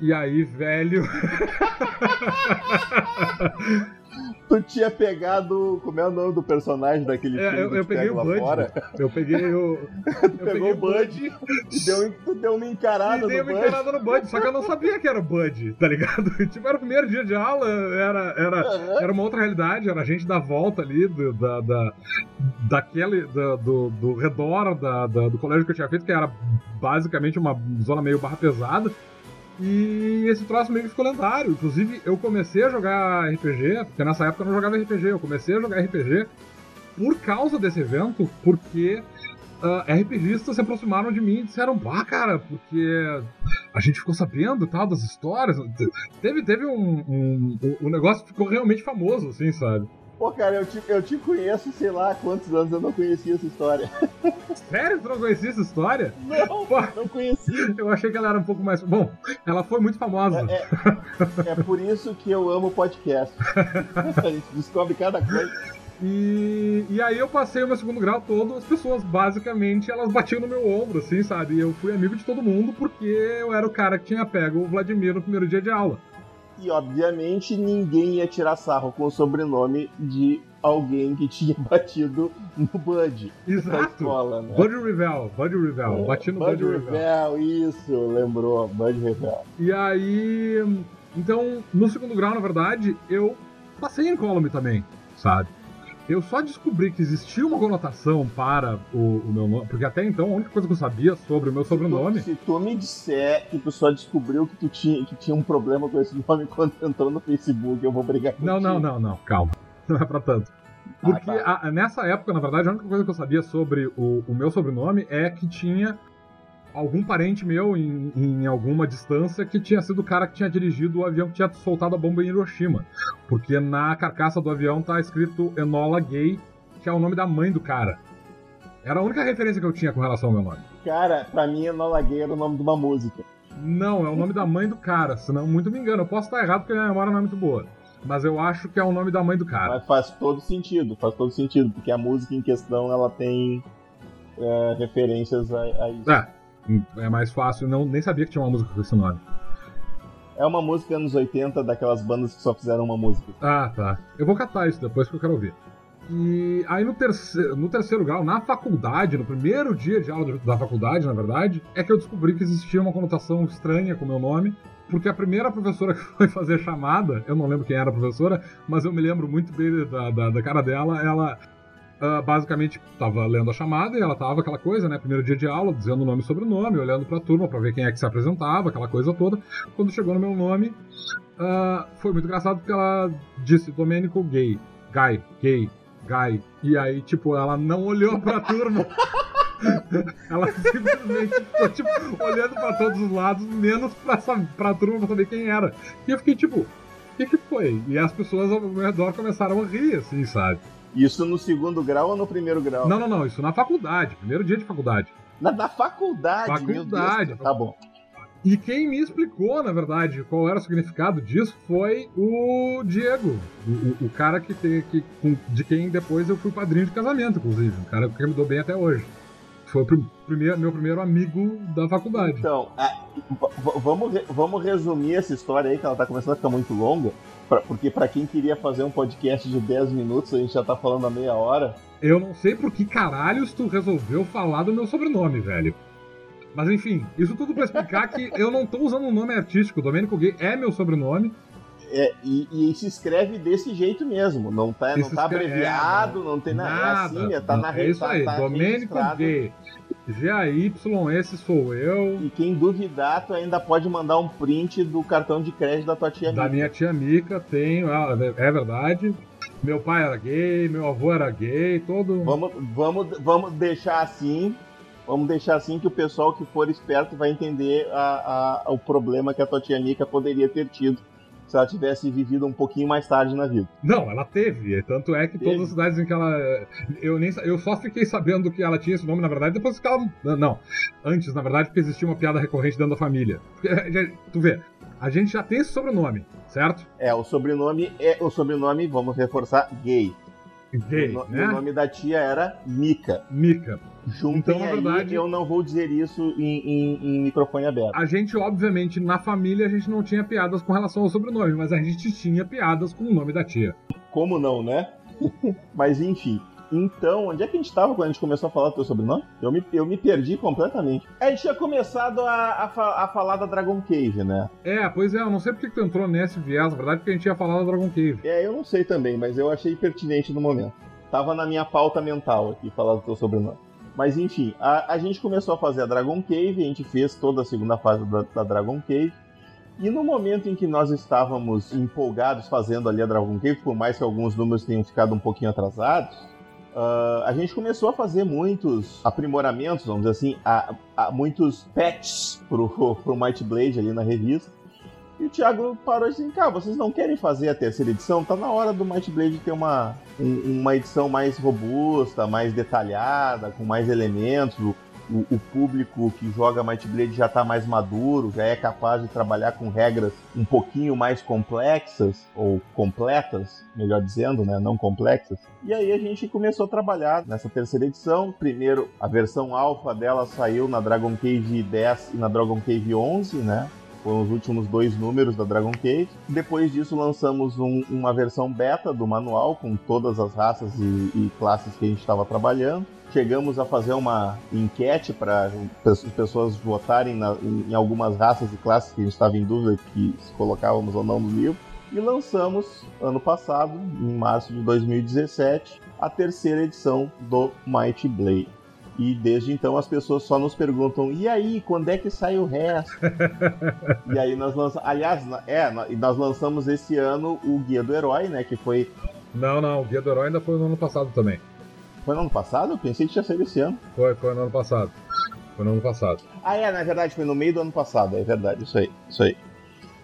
E aí, velho. [laughs] tu tinha pegado. Como é o nome do personagem daquele é, filme? Eu, eu peguei o Bud. Fora? Eu peguei o. [laughs] tu pegou o Bud. Deu, tu deu uma encarada no Bud. Deu uma encarada no Bud, só que eu não sabia que era o Bud, tá ligado? [laughs] Tipo, era o primeiro dia de aula, era, era, uhum. era uma outra realidade, era a gente da volta ali, do, da, da, daquele. Da, do, do redor da, da, do colégio que eu tinha feito, que era basicamente uma zona meio barra pesada. E esse troço meio que ficou lendário. Inclusive, eu comecei a jogar RPG, porque nessa época eu não jogava RPG, eu comecei a jogar RPG por causa desse evento, porque uh, RPGistas se aproximaram de mim e disseram, ah, cara, porque a gente ficou sabendo tal das histórias. Teve, teve um, um, um. O negócio ficou realmente famoso, assim, sabe? Pô, cara, eu te, eu te conheço, sei lá, há quantos anos eu não conhecia essa história. Sério? Tu não conhecia essa história? Não, Pô, não conhecia. Eu achei que ela era um pouco mais. Bom, ela foi muito famosa. É, é, é por isso que eu amo podcast. A gente descobre cada coisa. E, e aí eu passei o meu segundo grau todo, as pessoas basicamente elas batiam no meu ombro, assim, sabe? E eu fui amigo de todo mundo porque eu era o cara que tinha pego o Vladimir no primeiro dia de aula. E obviamente ninguém ia tirar sarro com o sobrenome de alguém que tinha [laughs] batido no Bud. Exato. Escola, né? Bud Revel, Bud Revel. É, Bati no Bud, Bud Revel. Revel. Isso, lembrou, Bud Revel. E aí. Então, no segundo grau, na verdade, eu passei em column também, sabe? Eu só descobri que existia uma conotação para o, o, meu nome, porque até então a única coisa que eu sabia sobre o meu sobrenome. Se tu, se tu me disser que tu só descobriu que tu tinha, que tinha um problema com esse [laughs] nome quando entrou no Facebook, eu vou brigar contigo. Não, não, não, não, calma. [laughs] Não é pra tanto. Porque ah, tá. a, nessa época, na verdade, a única coisa que eu sabia sobre o, o meu sobrenome é que tinha algum parente meu em, em, alguma distância que tinha sido o cara que tinha dirigido o avião que tinha soltado a bomba em Hiroshima. Porque na carcaça do avião tá escrito Enola Gay, que é o nome da mãe do cara. Era a única referência que eu tinha com relação ao meu nome. Cara, pra mim Enola Gay era o nome de uma música. Não, é o nome da mãe do cara, senão muito me engano. Eu posso estar errado porque a minha memória não é muito boa. Mas eu acho que é o nome da mãe do cara. Mas faz todo sentido, faz todo sentido, porque a música em questão ela tem é, referências a, a isso. É, é mais fácil, não, nem sabia que tinha uma música com esse nome. É uma música anos 80 daquelas bandas que só fizeram uma música. Ah, tá. Eu vou catar isso depois que eu quero ouvir. E aí no terceiro, no terceiro grau, na faculdade, no primeiro dia de aula da faculdade, na verdade, é que eu descobri que existia uma conotação estranha com o meu nome, porque a primeira professora que [laughs] foi fazer chamada, eu não lembro quem era a professora, mas eu me lembro muito bem da, da, da cara dela, ela uh, basicamente estava lendo a chamada e ela tava aquela coisa, né? Primeiro dia de aula, dizendo o nome e sobrenome, olhando para a turma para ver quem é que se apresentava, aquela coisa toda. Quando chegou no meu nome, uh, foi muito engraçado porque ela disse Domênico gay, guy, gay, guy. E aí, tipo, ela não olhou para a turma. [laughs] Ela simplesmente ficou, tipo, olhando pra todos os lados, menos pra, pra turma pra saber quem era. E eu fiquei, tipo, o que que foi? E as pessoas ao meu redor começaram a rir, assim, sabe? Isso no segundo grau ou no primeiro grau? Não, não, não. Isso na faculdade. Primeiro dia de faculdade. Na, na faculdade? Faculdade. Deus, tá bom. E quem me explicou, na verdade, qual era o significado disso foi o Diego, o, o cara que, tem, que de quem depois eu fui padrinho de casamento, inclusive. Um cara que me deu bem até hoje. Foi o primeiro, meu primeiro amigo da faculdade. Então, é, vamos, vamos resumir essa história aí, que ela tá começando a ficar muito longa. Pra, porque para quem queria fazer um podcast de 10 minutos, a gente já tá falando a meia hora. Eu não sei por que caralhos tu resolveu falar do meu sobrenome, velho. Mas enfim, isso tudo para explicar que eu não tô usando um nome artístico. Domênico Gay é meu sobrenome. É, e, e, se escreve desse jeito mesmo. Não tá, não tá abreviado, é, não tem nada. É assim, tá na É isso aí, tá Domênico Gay. GAY, sou eu. E quem duvidar, tu ainda pode mandar um print do cartão de crédito da tua tia Mica. Da minha tia Mica, tenho, ah, é verdade. Meu pai era gay, meu avô era gay, todo. Vamos, vamos, vamos deixar assim. Vamos deixar assim que o pessoal que for esperto vai entender a, a, o problema que a tua tia Mica poderia ter tido se ela tivesse vivido um pouquinho mais tarde na vida. Não, ela teve. Tanto é que teve. todas as cidades em que ela. Eu, nem, eu só fiquei sabendo que ela tinha esse nome, na verdade, depois que ela. Não. Antes, na verdade, porque existia uma piada recorrente dentro da família. Tu vê, a gente já tem esse sobrenome, certo? É, o sobrenome é o sobrenome, vamos reforçar, gay. Gay, o, né? o nome da tia era Mika. Mika. Juntem então, na verdade, eu não vou dizer isso em, em, em, microfone aberto. A gente, obviamente, na família, a gente não tinha piadas com relação ao sobrenome, mas a gente tinha piadas com o nome da tia. Como não, né? [laughs] mas enfim. Então, onde é que a gente estava quando a gente começou a falar do teu sobrenome? Eu me, eu me perdi completamente. A gente tinha começado a, a, a falar da Dragon Cave, né? É, pois é, eu não sei porque tu entrou nesse viés, na verdade, porque a gente ia falar da Dragon Cave. É, eu não sei também, mas eu achei pertinente no momento. Tava na minha pauta mental aqui, falar do teu sobrenome. Mas enfim, a, a gente começou a fazer a Dragon Cave, a gente fez toda a segunda fase da, da Dragon Cave. E no momento em que nós estávamos empolgados fazendo ali a Dragon Cave, por mais que alguns números tenham ficado um pouquinho atrasados, Uh, a gente começou a fazer muitos aprimoramentos, vamos dizer assim, a, a muitos patches pro, [laughs] pro Might Blade ali na revista. E o Thiago parou disse: Cara, vocês não querem fazer a terceira edição? Tá na hora do Might Blade ter uma, um, uma edição mais robusta, mais detalhada, com mais elementos o, o, público que joga Might Blade já está mais maduro, já é capaz de trabalhar com regras um pouquinho mais complexas, ou completas, melhor dizendo, né? não complexas. E aí a gente começou a trabalhar nessa terceira edição. Primeiro, a versão alfa dela saiu na Dragon Cave 10 e na Dragon Cave 11, né? Foram os últimos dois números da Dragon Cave. Depois disso, lançamos um, uma versão beta do manual com todas as raças e, e classes que a gente estava trabalhando chegamos a fazer uma enquete para as pessoas votarem na, em, em, algumas raças e classes que a gente estava em dúvida que se colocávamos ou não no livro. E lançamos ano passado, em março de 2017, a terceira edição do Mighty Blade. E desde então as pessoas só nos perguntam: e aí, quando é que sai o resto? [laughs] e aí nós lançamos. Aliás, é, nós lançamos esse ano o Guia do Herói, né? Que foi. Não, não, o Guia do Herói ainda foi no ano passado também. Foi no ano passado? Eu pensei que tinha saído esse ano. Foi, foi no ano passado. Foi no ano passado. Ah, é, na verdade, foi no meio do ano passado, é verdade, isso aí, isso aí.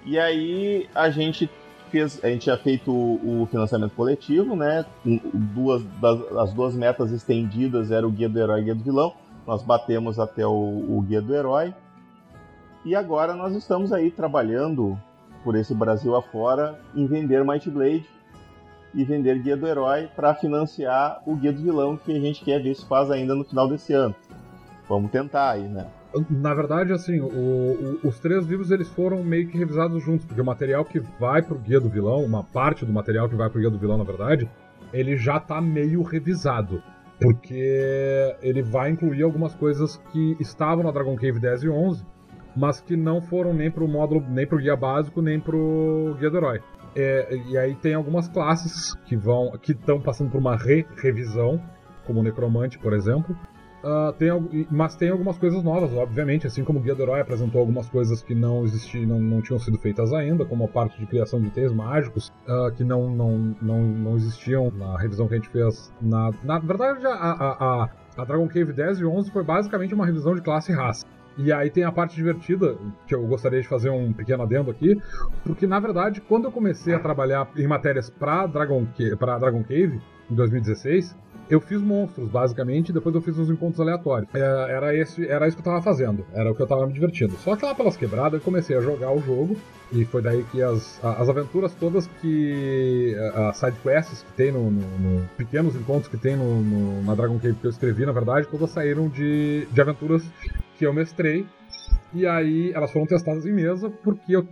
E aí a gente fez, a gente tinha feito o, financiamento coletivo, né? Duas, das, as duas metas estendidas eram o guia do herói e o guia do vilão. Nós batemos até o, o guia do herói. E agora nós estamos aí trabalhando por esse Brasil afora em vender Might Blade e vender Guia do Herói para financiar o Guia do Vilão que a gente quer ver se faz ainda no final desse ano. Vamos tentar aí, né? Na verdade, assim, o, o, os três livros eles foram meio que revisados juntos, porque o material que vai pro Guia do Vilão, uma parte do material que vai pro Guia do Vilão, na verdade, ele já tá meio revisado. Porque ele vai incluir algumas coisas que estavam na Dragon Cave 10 e 11, mas que não foram nem pro módulo, nem pro guia básico, nem pro guia do herói. É, e aí tem algumas classes que vão que estão passando por uma re-revisão, como o Necromante, por exemplo. Uh, tem, mas tem algumas coisas novas, obviamente, assim como o Guia do Herói apresentou algumas coisas que não existiam, não, não tinham sido feitas ainda, como a parte de criação de itens mágicos, uh, que não, não, não, não existiam na revisão que a gente fez. Na, na verdade, a, a, a, a Dragon Cave 10 e 11 foi basicamente uma revisão de classe e raça. E aí tem a parte divertida, que eu gostaria de fazer um pequeno adendo aqui, porque na verdade, quando eu comecei a trabalhar em matérias para Dragon, Dragon Cave, em 2016, eu fiz monstros, basicamente, e depois eu fiz uns encontros aleatórios. É, era, esse, era isso que eu tava fazendo, era o que eu tava me divertindo. Só que lá pelas quebradas eu comecei a jogar o jogo, e foi daí que as, as aventuras todas que. as sidequests que tem no, no, no, pequenos encontros que tem no, no, na Dragon Cave que eu escrevi, na verdade, todas saíram de, de aventuras que eu mestrei. E aí elas foram testadas em mesa porque eu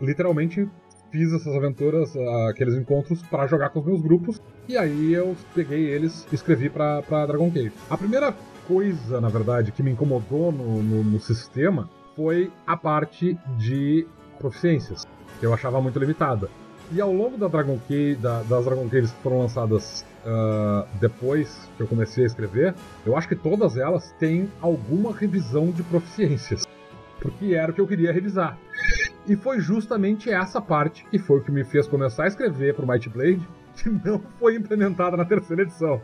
literalmente fiz essas aventuras, aqueles encontros para jogar com os meus grupos. E aí eu peguei eles e escrevi para Dragon Cave. A primeira coisa, na verdade, que me incomodou no, no, no sistema foi a parte de proficiências, que eu achava muito limitada. E ao longo da Dragon Cave, da, das Dragon Caves que foram lançadas uh, depois que eu comecei a escrever, eu acho que todas elas têm alguma revisão de proficiências. Porque era o que eu queria revisar. E foi justamente essa parte que foi o que me fez começar a escrever para o Might Blade, que não foi implementada na terceira edição.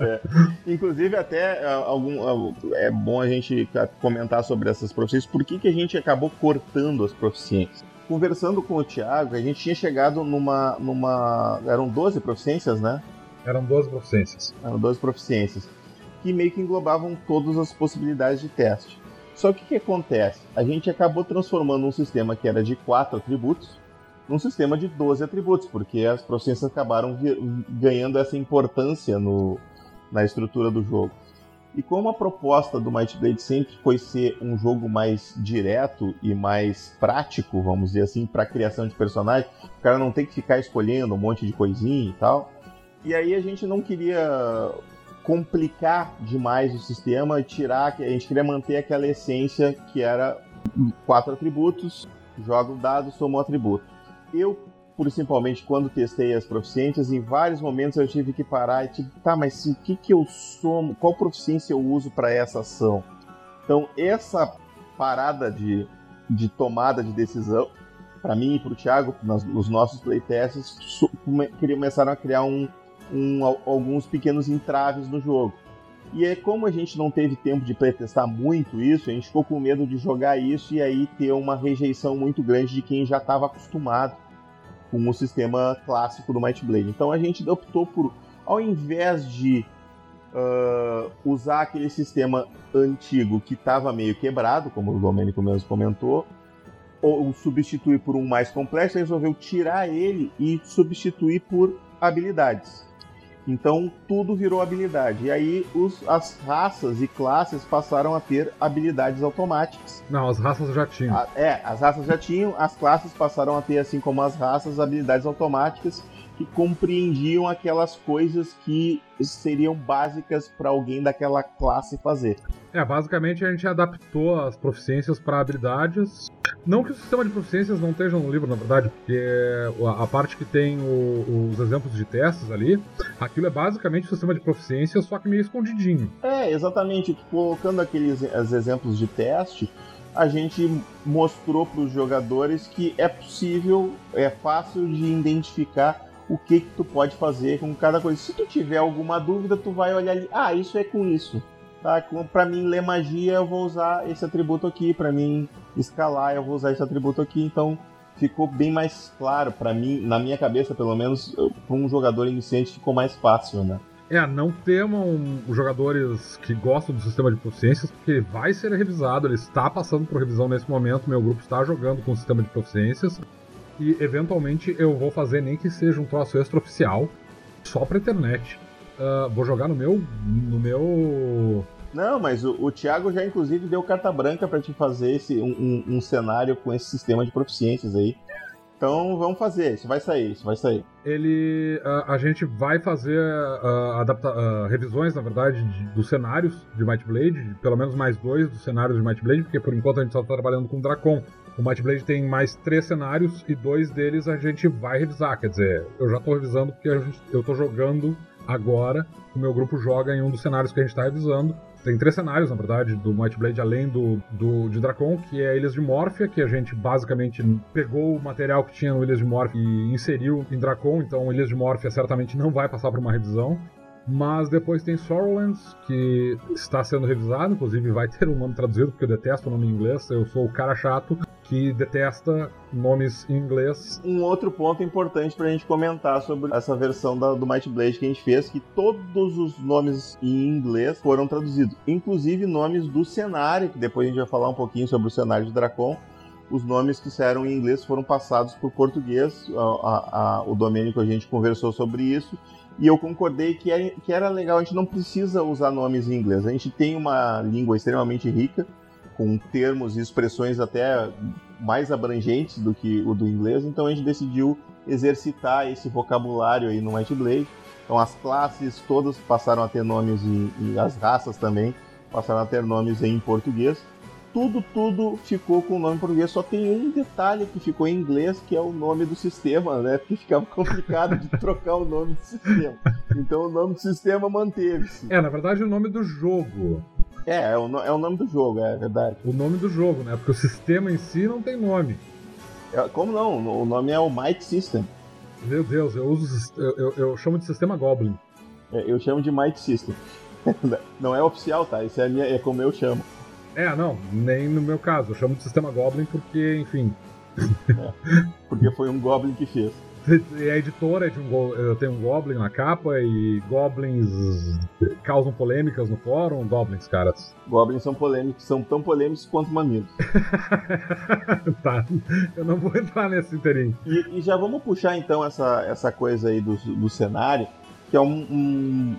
É. Inclusive, até uh, algum, uh, é bom a gente comentar sobre essas proficiências. Por que, que a gente acabou cortando as proficiências? Conversando com o Thiago, a gente tinha chegado numa. numa eram 12 proficiências, né? Eram 12 proficiências. Eram 12 proficiências. Que meio que englobavam todas as possibilidades de teste. Só que o que acontece? A gente acabou transformando um sistema que era de 4 atributos num sistema de 12 atributos, porque as proficiências acabaram ganhando essa importância no, na estrutura do jogo. E como a proposta do Might Blade sempre foi ser um jogo mais direto e mais prático, vamos dizer assim, para criação de personagem, o cara não tem que ficar escolhendo um monte de coisinha e tal, e aí a gente não queria complicar demais o sistema e tirar, a gente queria manter aquela essência que era quatro atributos, joga o dado, soma o atributo. Eu, principalmente quando testei as proficiências, em vários momentos eu tive que parar e tipo, tá, mas o que que eu somo, qual proficiência eu uso para essa ação? Então, essa parada de, de tomada de decisão, para mim e para o Thiago, nos nossos playtests, começaram a criar um, um, alguns pequenos entraves no jogo. E é como a gente não teve tempo de pretestar muito isso, a gente ficou com medo de jogar isso e aí ter uma rejeição muito grande de quem já estava acostumado com o sistema clássico do Might Blade. Então a gente optou por, ao invés de uh, usar aquele sistema antigo que estava meio quebrado, como o Domênico mesmo comentou, ou substituir por um mais complexo, resolveu tirar ele e substituir por habilidades. Então tudo virou habilidade. E aí os, as raças e classes passaram a ter habilidades automáticas. Não, as raças já tinham. A, é, as raças já tinham, as classes passaram a ter, assim como as raças, habilidades automáticas que compreendiam aquelas coisas que seriam básicas para alguém daquela classe fazer. É, basicamente a gente adaptou as proficiências para habilidades. Não que o sistema de proficiências não esteja no livro, na verdade, porque a parte que tem o, os exemplos de testes ali, aquilo é basicamente o sistema de proficiências, só que meio escondidinho. É, exatamente. Colocando aqueles exemplos de teste, a gente mostrou para os jogadores que é possível, é fácil de identificar o que que tu pode fazer com cada coisa. Se tu tiver alguma dúvida, tu vai olhar ali, ah, isso é com isso. Tá? Para mim ler magia, eu vou usar esse atributo aqui, para mim escalar, eu vou usar esse atributo aqui, então ficou bem mais claro para mim, na minha cabeça, pelo menos, para um jogador iniciante ficou mais fácil, né? É, não temam os jogadores que gostam do sistema de proficiências, porque vai ser revisado, ele está passando por revisão nesse momento, meu grupo está jogando com o sistema de proficiências e eventualmente eu vou fazer nem que seja um troço extraoficial só pra internet. Uh, vou jogar no meu. no meu. Não, mas o, o Thiago já inclusive deu carta branca para te fazer esse, um, um, um, cenário com esse sistema de proficiências aí. Então vamos fazer, isso vai sair, isso vai sair. Ele. Uh, a gente vai fazer uh, adapta, revisões, na verdade, de, dos cenários de Might Blade, pelo menos mais dois dos cenários de Might Blade, porque por enquanto a gente só está trabalhando com Dracon. O Might Blade tem mais três cenários e dois deles a gente vai revisar. Quer dizer, eu já estou revisando porque gente, eu estou jogando agora. O meu grupo joga em um dos cenários que a gente está revisando. Tem três cenários, na verdade, do Might Blade, além do, do de Dracon, que é Ilhas de Morphia, que a gente basicamente pegou o material que tinha no Ilhas de Morphia e inseriu em Dracon, então Ilhas de Morphia certamente não vai passar por uma revisão. Mas depois tem Sorrowlands, que está sendo revisado, inclusive vai ter um nome traduzido, porque eu detesto o nome em inglês, eu sou o cara chato que detesta nomes em inglês. Um outro ponto importante para a gente comentar sobre essa versão da, do Might Blade que a gente fez, que todos os nomes em inglês foram traduzidos, inclusive nomes do cenário, que depois a gente vai falar um pouquinho sobre o cenário de Dracon, os nomes que eram em inglês foram passados por português. A, a, a, o Domênico a gente conversou sobre isso e eu concordei que, é, que era legal, a gente não precisa usar nomes em inglês. A gente tem uma língua extremamente rica, com termos e expressões até mais abrangentes do que o do inglês, então a gente decidiu exercitar esse vocabulário aí no Might Blade. Então as classes todas passaram a ter nomes e, e as raças também passaram a ter nomes em português tudo, tudo ficou com o nome português. Só tem um detalhe que ficou em inglês, que é o nome do sistema, né? Porque ficava complicado de [laughs] trocar o nome do sistema. Então o nome do sistema manteve-se. É, na verdade, o nome do jogo. É, é o, é o nome do jogo, é verdade. O nome do jogo, né? Porque o sistema em si não tem nome. É, como não? O nome é o Might System. Meu Deus, eu uso. Eu, eu, eu chamo de sistema Goblin. É, eu chamo de Might System. [laughs] Não é oficial, tá? Isso é, minha, é como eu chamo. É, não, nem no meu caso. Eu chamo de sistema Goblin porque, enfim. É, porque foi um Goblin que fez. E a editora é de um, tenho um Goblin na capa e Goblins causam polêmicas no fórum. Goblins, caras. Goblins são polêmicos, são tão polêmicos quanto mamilos. [laughs] tá, eu não vou entrar nesse inteirinho. E, e, já vamos puxar então essa, essa coisa aí do, do cenário, que é um, um,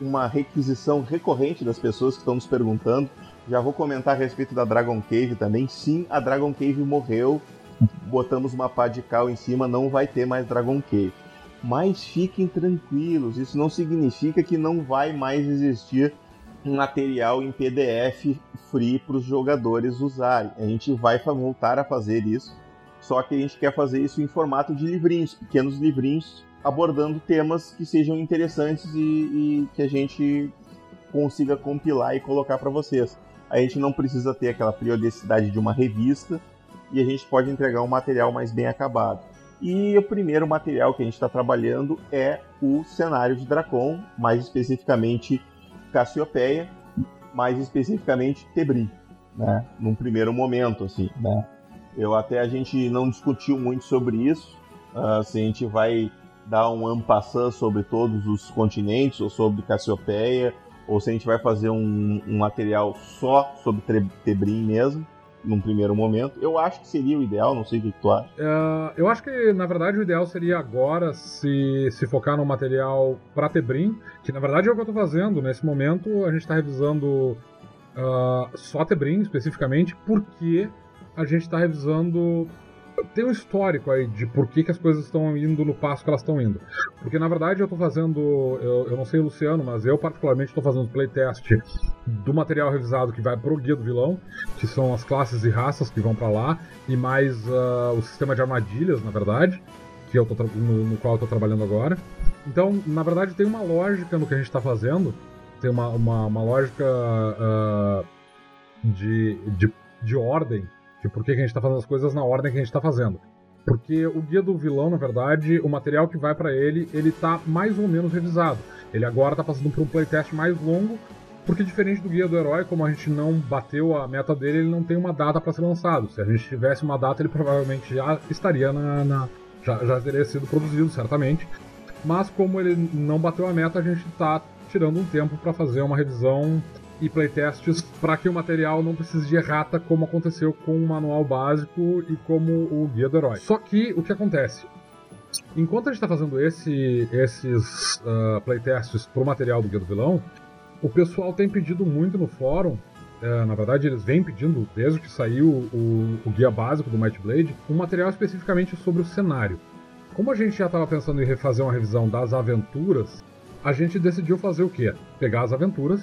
uma requisição recorrente das pessoas que estão nos perguntando já vou comentar a respeito da Dragon Cave também. Sim, a Dragon Cave morreu. Botamos uma pá de cal em cima, não vai ter mais Dragon Cave. Mas fiquem tranquilos, isso não significa que não vai mais existir material em PDF free para os jogadores usarem. A gente vai voltar a fazer isso, só que a gente quer fazer isso em formato de livrinhos, pequenos livrinhos, abordando temas que sejam interessantes e, e que a gente consiga compilar e colocar para vocês a gente não precisa ter aquela periodicidade de uma revista e a gente pode entregar um material mais bem acabado. E o primeiro material que a gente está trabalhando é o cenário de Dracon, mais especificamente Cassiopeia, mais especificamente Tebrim, né? Num primeiro momento, assim, né? Eu até a gente não discutiu muito sobre isso, uh, se a gente vai dar um ampassant sobre todos os continentes ou sobre Cassiopeia, ou se a gente vai fazer um, um material só sobre Tebrim mesmo num primeiro momento. Eu acho que seria o ideal, não sei o que tu acha. Uh, eu acho que, na verdade, o ideal seria agora se, se focar no material para Tebrim, que na verdade é o que eu estou fazendo. Nesse momento, a gente está revisando uh, só Tebrim especificamente, porque a gente está revisando tem um histórico aí de por que, que as coisas estão indo no passo que elas estão indo. Porque na verdade eu estou fazendo, eu, eu, não sei o Luciano, mas eu particularmente estou fazendo playtest do material revisado que vai pro guia do vilão, que são as classes e raças que vão para lá, e mais uh, o sistema de armadilhas, na verdade, que eu tô no, no qual eu estou trabalhando agora. Então, na verdade, tem uma lógica no que a gente está fazendo, tem uma, uma, uma lógica uh, de, de, de ordem de por que a gente está fazendo as coisas na ordem que a gente está fazendo. Porque o guia do vilão, na verdade, o material que vai para ele, ele tá mais ou menos revisado. Ele agora está passando por um playtest mais longo, porque diferente do guia do herói, como a gente não bateu a meta dele, ele não tem uma data para ser lançado. Se a gente tivesse uma data, ele provavelmente já estaria na, na já, já teria sido produzido, certamente. Mas como ele não bateu a meta, a gente está tirando um tempo para fazer uma revisão e playtests para que o material não precise de errata como aconteceu com o manual básico e como o guia do herói. Só que o que acontece? Enquanto a gente está fazendo esse, esses uh, playtests para o material do guia do vilão, o pessoal tem pedido muito no fórum é, na verdade, eles vêm pedindo, desde que saiu o, o, guia básico do Might Blade, um material especificamente sobre o cenário. Como a gente já estava pensando em refazer uma revisão das aventuras, a gente decidiu fazer o quê? Pegar as aventuras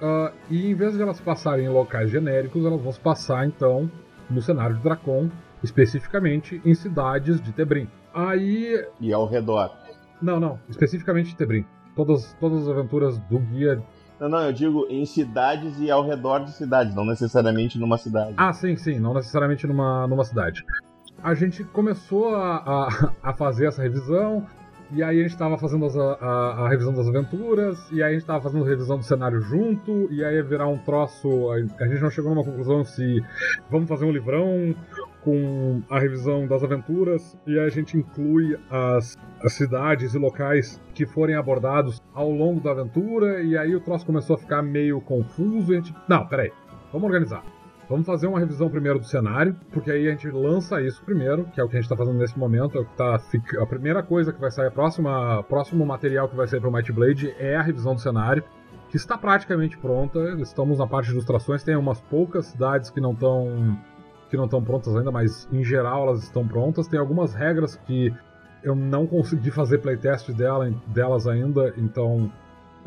Uh, e em vez de elas passarem em locais genéricos, elas vão se passar então no cenário de Dracon, especificamente em cidades de Tebrim. Aí. E ao redor. Não, não, especificamente de Tebrim. Todas, todas as aventuras do guia. Não, não, eu digo em cidades e ao redor de cidades, não necessariamente numa cidade. Ah, sim, sim, não necessariamente numa, numa cidade. A gente começou a, a, [laughs] a fazer essa revisão, e aí a gente tava fazendo as, a, a, revisão das aventuras, e aí a gente tava fazendo a revisão do cenário junto, e aí ia virar um troço. A, gente não chegou numa conclusão se vamos fazer um livrão com a revisão das aventuras, e aí a gente inclui as, as cidades e locais que forem abordados ao longo da aventura, e aí o troço começou a ficar meio confuso, e a gente. Não, peraí, vamos organizar. Vamos fazer uma revisão primeiro do cenário, porque aí a gente lança isso primeiro, que é o que a gente está fazendo nesse momento. É o que tá, a primeira coisa que vai sair, a próxima, próximo material que vai sair para o Might Blade é a revisão do cenário, que está praticamente pronta. Estamos na parte de ilustrações, tem umas poucas cidades que não estão que não estão prontas ainda, mas em geral elas estão prontas. Tem algumas regras que eu não consegui fazer playtest dela, delas ainda, então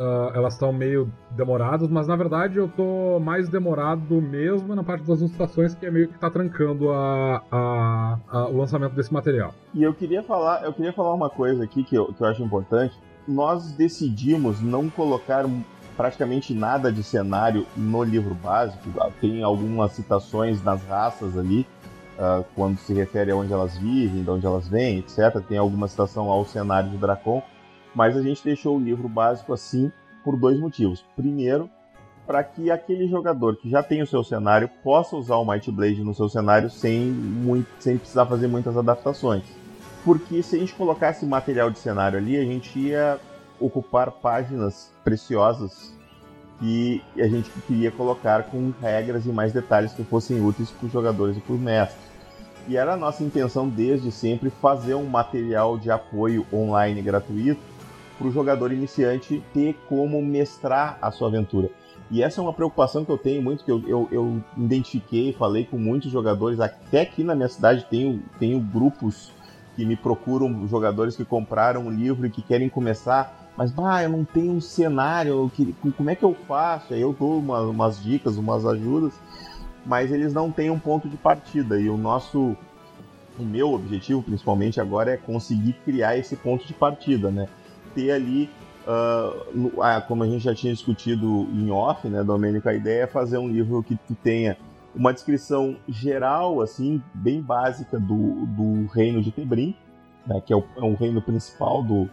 Uh, elas estão meio demoradas, mas na verdade eu tô mais demorado mesmo na parte das ilustrações, que é meio que tá trancando a, a, a, o lançamento desse material. E eu queria falar, eu queria falar uma coisa aqui que eu, que eu acho importante. Nós decidimos não colocar praticamente nada de cenário no livro básico. Tem algumas citações nas raças ali, uh, quando se refere a onde elas vivem, de onde elas vêm, etc. Tem alguma citação ao cenário de Dracon mas a gente deixou o livro básico assim por dois motivos. Primeiro, para que aquele jogador que já tem o seu cenário possa usar o Might Blade no seu cenário sem, muito, sem precisar fazer muitas adaptações. Porque se a gente colocasse material de cenário ali, a gente ia ocupar páginas preciosas que a gente queria colocar com regras e mais detalhes que fossem úteis para os jogadores e para os mestres. E era a nossa intenção desde sempre fazer um material de apoio online gratuito para o jogador iniciante ter como mestrar a sua aventura. E essa é uma preocupação que eu tenho muito, que eu, eu, eu identifiquei, falei com muitos jogadores, até aqui na minha cidade tenho, tenho grupos que me procuram, jogadores que compraram um livro e que querem começar, mas bah, eu não tenho um cenário, que, como é que eu faço? Aí eu dou uma, umas dicas, umas ajudas, mas eles não têm um ponto de partida. E o nosso, o meu objetivo principalmente agora é conseguir criar esse ponto de partida, né? Ter ali, uh, como a gente já tinha discutido em off, né, Domênico, a ideia é fazer um livro que tu tenha uma descrição geral, assim, bem básica do, do reino de Tebrim, né, que é o, é reino principal do,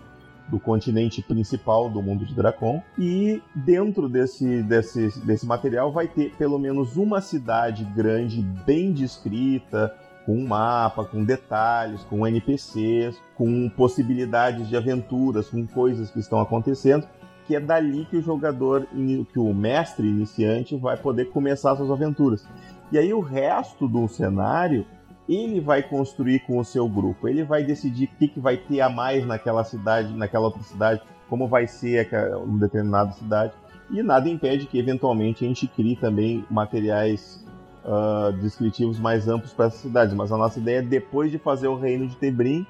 do continente principal do mundo de Dracon. E dentro desse, desse, desse material vai ter pelo menos uma cidade grande, bem descrita, com um mapa, com detalhes, com NPCs, com possibilidades de aventuras, com coisas que estão acontecendo, que é dali que o jogador, que o mestre iniciante vai poder começar suas aventuras. E aí o resto do cenário ele vai construir com o seu grupo. Ele vai decidir o que, que vai ter a mais naquela cidade, naquela outra cidade, como vai ser uma determinada cidade. E nada impede que eventualmente a gente crie também materiais uh, descritivos mais amplos para essa cidade. Mas a nossa ideia, depois de fazer o reino de Tebrim,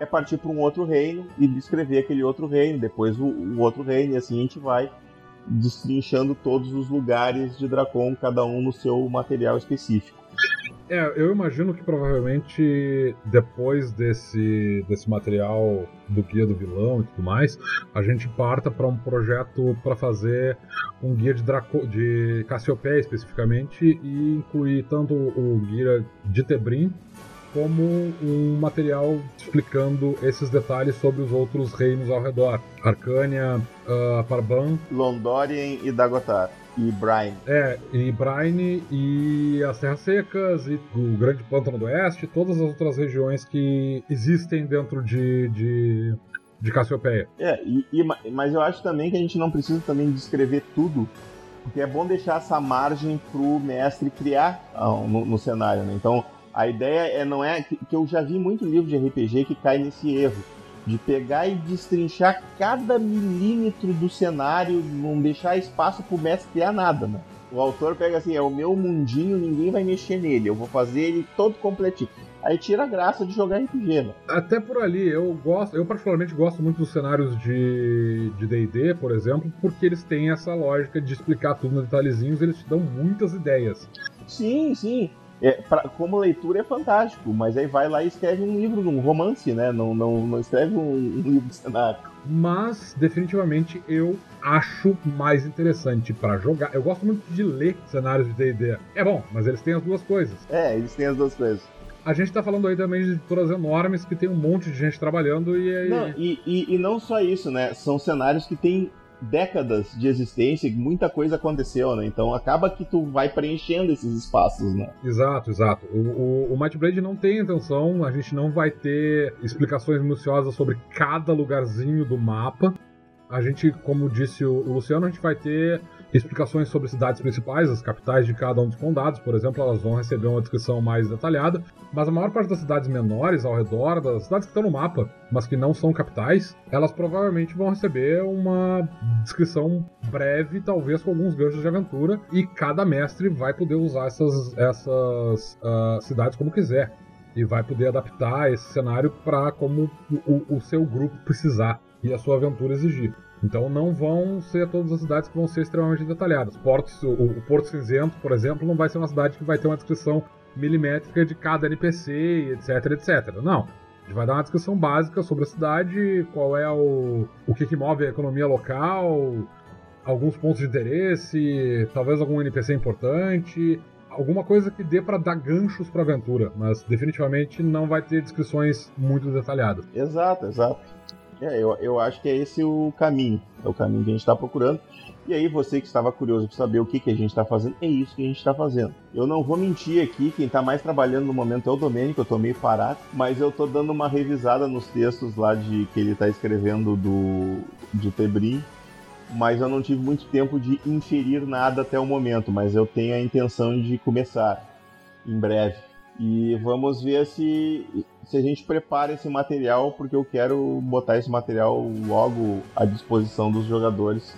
é partir para um outro reino e descrever aquele outro reino, depois o, o outro reino, e assim a gente vai destrinchando todos os lugares de Dracon, cada um no seu material específico. É, eu imagino que provavelmente depois desse, desse material do guia do vilão e tudo mais, a gente parta para um projeto para fazer um guia de, Draco, de Cassiopeia especificamente e incluir tanto o guia de Tebrim como um material explicando esses detalhes sobre os outros reinos ao redor. Arcânia, uh, Parban, Londorien e Dagotar e Brine. É, e Brine e as Terras Secas e o Grande Pântano do Oeste, todas as outras regiões que existem dentro de, de, de Cassiopeia. É, e, e, mas eu acho também que a gente não precisa também descrever tudo, porque é bom deixar essa margem pro mestre criar ah, no, no cenário, né? Então, a ideia é não é que, que eu já vi muito livro de RPG que cai nesse erro de pegar e destrinchar cada milímetro do cenário, não deixar espaço pro mestre criar nada, né? O autor pega assim, é o meu mundinho, ninguém vai mexer nele, eu vou fazer ele todo completinho. Aí tira a graça de jogar RPG, né? Até por ali, eu gosto, eu particularmente gosto muito dos cenários de D&D, por exemplo, porque eles têm essa lógica de explicar tudo nos detalhezinhos, eles te dão muitas ideias. Sim, sim. É, pra, como leitura é fantástico, mas aí vai lá e escreve um livro, um romance, né? Não, não, não escreve um, um livro de cenário. Mas, definitivamente, eu acho mais interessante para jogar. Eu gosto muito de ler cenários de D&D. É bom, mas eles têm as duas coisas. É, eles têm as duas coisas. A gente tá falando aí também de editoras enormes que tem um monte de gente trabalhando e aí... Não, e, e, e não só isso, né? São cenários que têm décadas de existência e muita coisa aconteceu, né? Então acaba que tu vai preenchendo esses espaços, né? Exato, exato. O, o, o Might Blade não tem intenção, a gente não vai ter explicações minuciosas sobre cada lugarzinho do mapa. A gente, como disse o Luciano, a gente vai ter explicações sobre cidades principais, as capitais de cada um dos condados, por exemplo, elas vão receber uma descrição mais detalhada, mas a maior parte das cidades menores ao redor, das cidades que estão no mapa, mas que não são capitais, elas provavelmente vão receber uma descrição breve, talvez com alguns ganchos de aventura, e cada mestre vai poder usar essas, essas uh, cidades como quiser. E vai poder adaptar esse cenário para como o, o seu grupo precisar e a sua aventura exigir. Então não vão ser todas as cidades que vão ser extremamente detalhadas. Portos, o, o Porto Cinzento, por exemplo, não vai ser uma cidade que vai ter uma descrição milimétrica de cada NPC, etc, etc. Não. A gente vai dar uma descrição básica sobre a cidade, qual é o, o que, que move a economia local, alguns pontos de interesse, talvez algum NPC importante, alguma coisa que dê para dar ganchos para aventura, mas definitivamente não vai ter descrições muito detalhadas. Exato, exato. É, eu, eu acho que é esse o caminho. É o caminho que a gente está procurando. E aí, você que estava curioso para saber o que, que a gente está fazendo, é isso que a gente está fazendo. Eu não vou mentir aqui, quem está mais trabalhando no momento é o Domênico, eu estou meio parado, mas eu estou dando uma revisada nos textos lá de que ele está escrevendo do, do Tebrim, mas eu não tive muito tempo de inferir nada até o momento, mas eu tenho a intenção de começar em breve. E vamos ver se, se a gente prepara esse material, porque eu quero botar esse material logo à disposição dos jogadores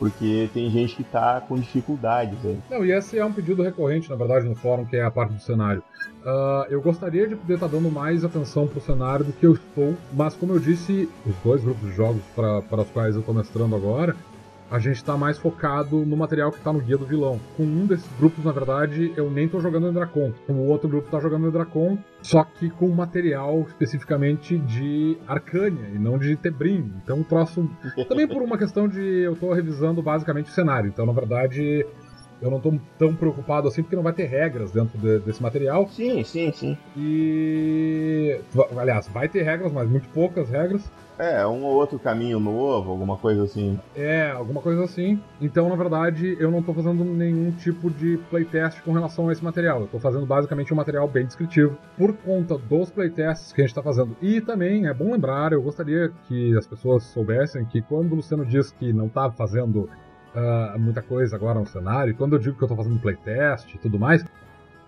porque tem gente que está com dificuldades aí. Não, e esse é um pedido recorrente, na verdade, no fórum, que é a parte do cenário. Uh, eu gostaria de poder estar tá dando mais atenção para o cenário do que eu estou, mas como eu disse, os dois grupos de jogos para os quais eu estou mestrando agora, a gente está mais focado no material que está no guia do vilão. Com um desses grupos, na verdade, eu nem estou jogando em Dracon. O outro grupo está jogando em Dracon, só que com material especificamente de Arcânia e não de Tebrim. Então o troço. Também por uma questão de eu estou revisando basicamente o cenário. Então, na verdade, eu não estou tão preocupado assim porque não vai ter regras dentro de, desse material. Sim, sim, sim. E. Aliás, vai ter regras, mas muito poucas regras. É, um ou outro caminho novo, alguma coisa assim. É, alguma coisa assim. Então, na verdade, eu não estou fazendo nenhum tipo de playtest com relação a esse material. Eu estou fazendo basicamente um material bem descritivo por conta dos playtests que a gente está fazendo. E também é bom lembrar, eu gostaria que as pessoas soubessem que quando o Luciano diz que não está fazendo uh, muita coisa agora no cenário, quando eu digo que eu estou fazendo playtest e tudo mais,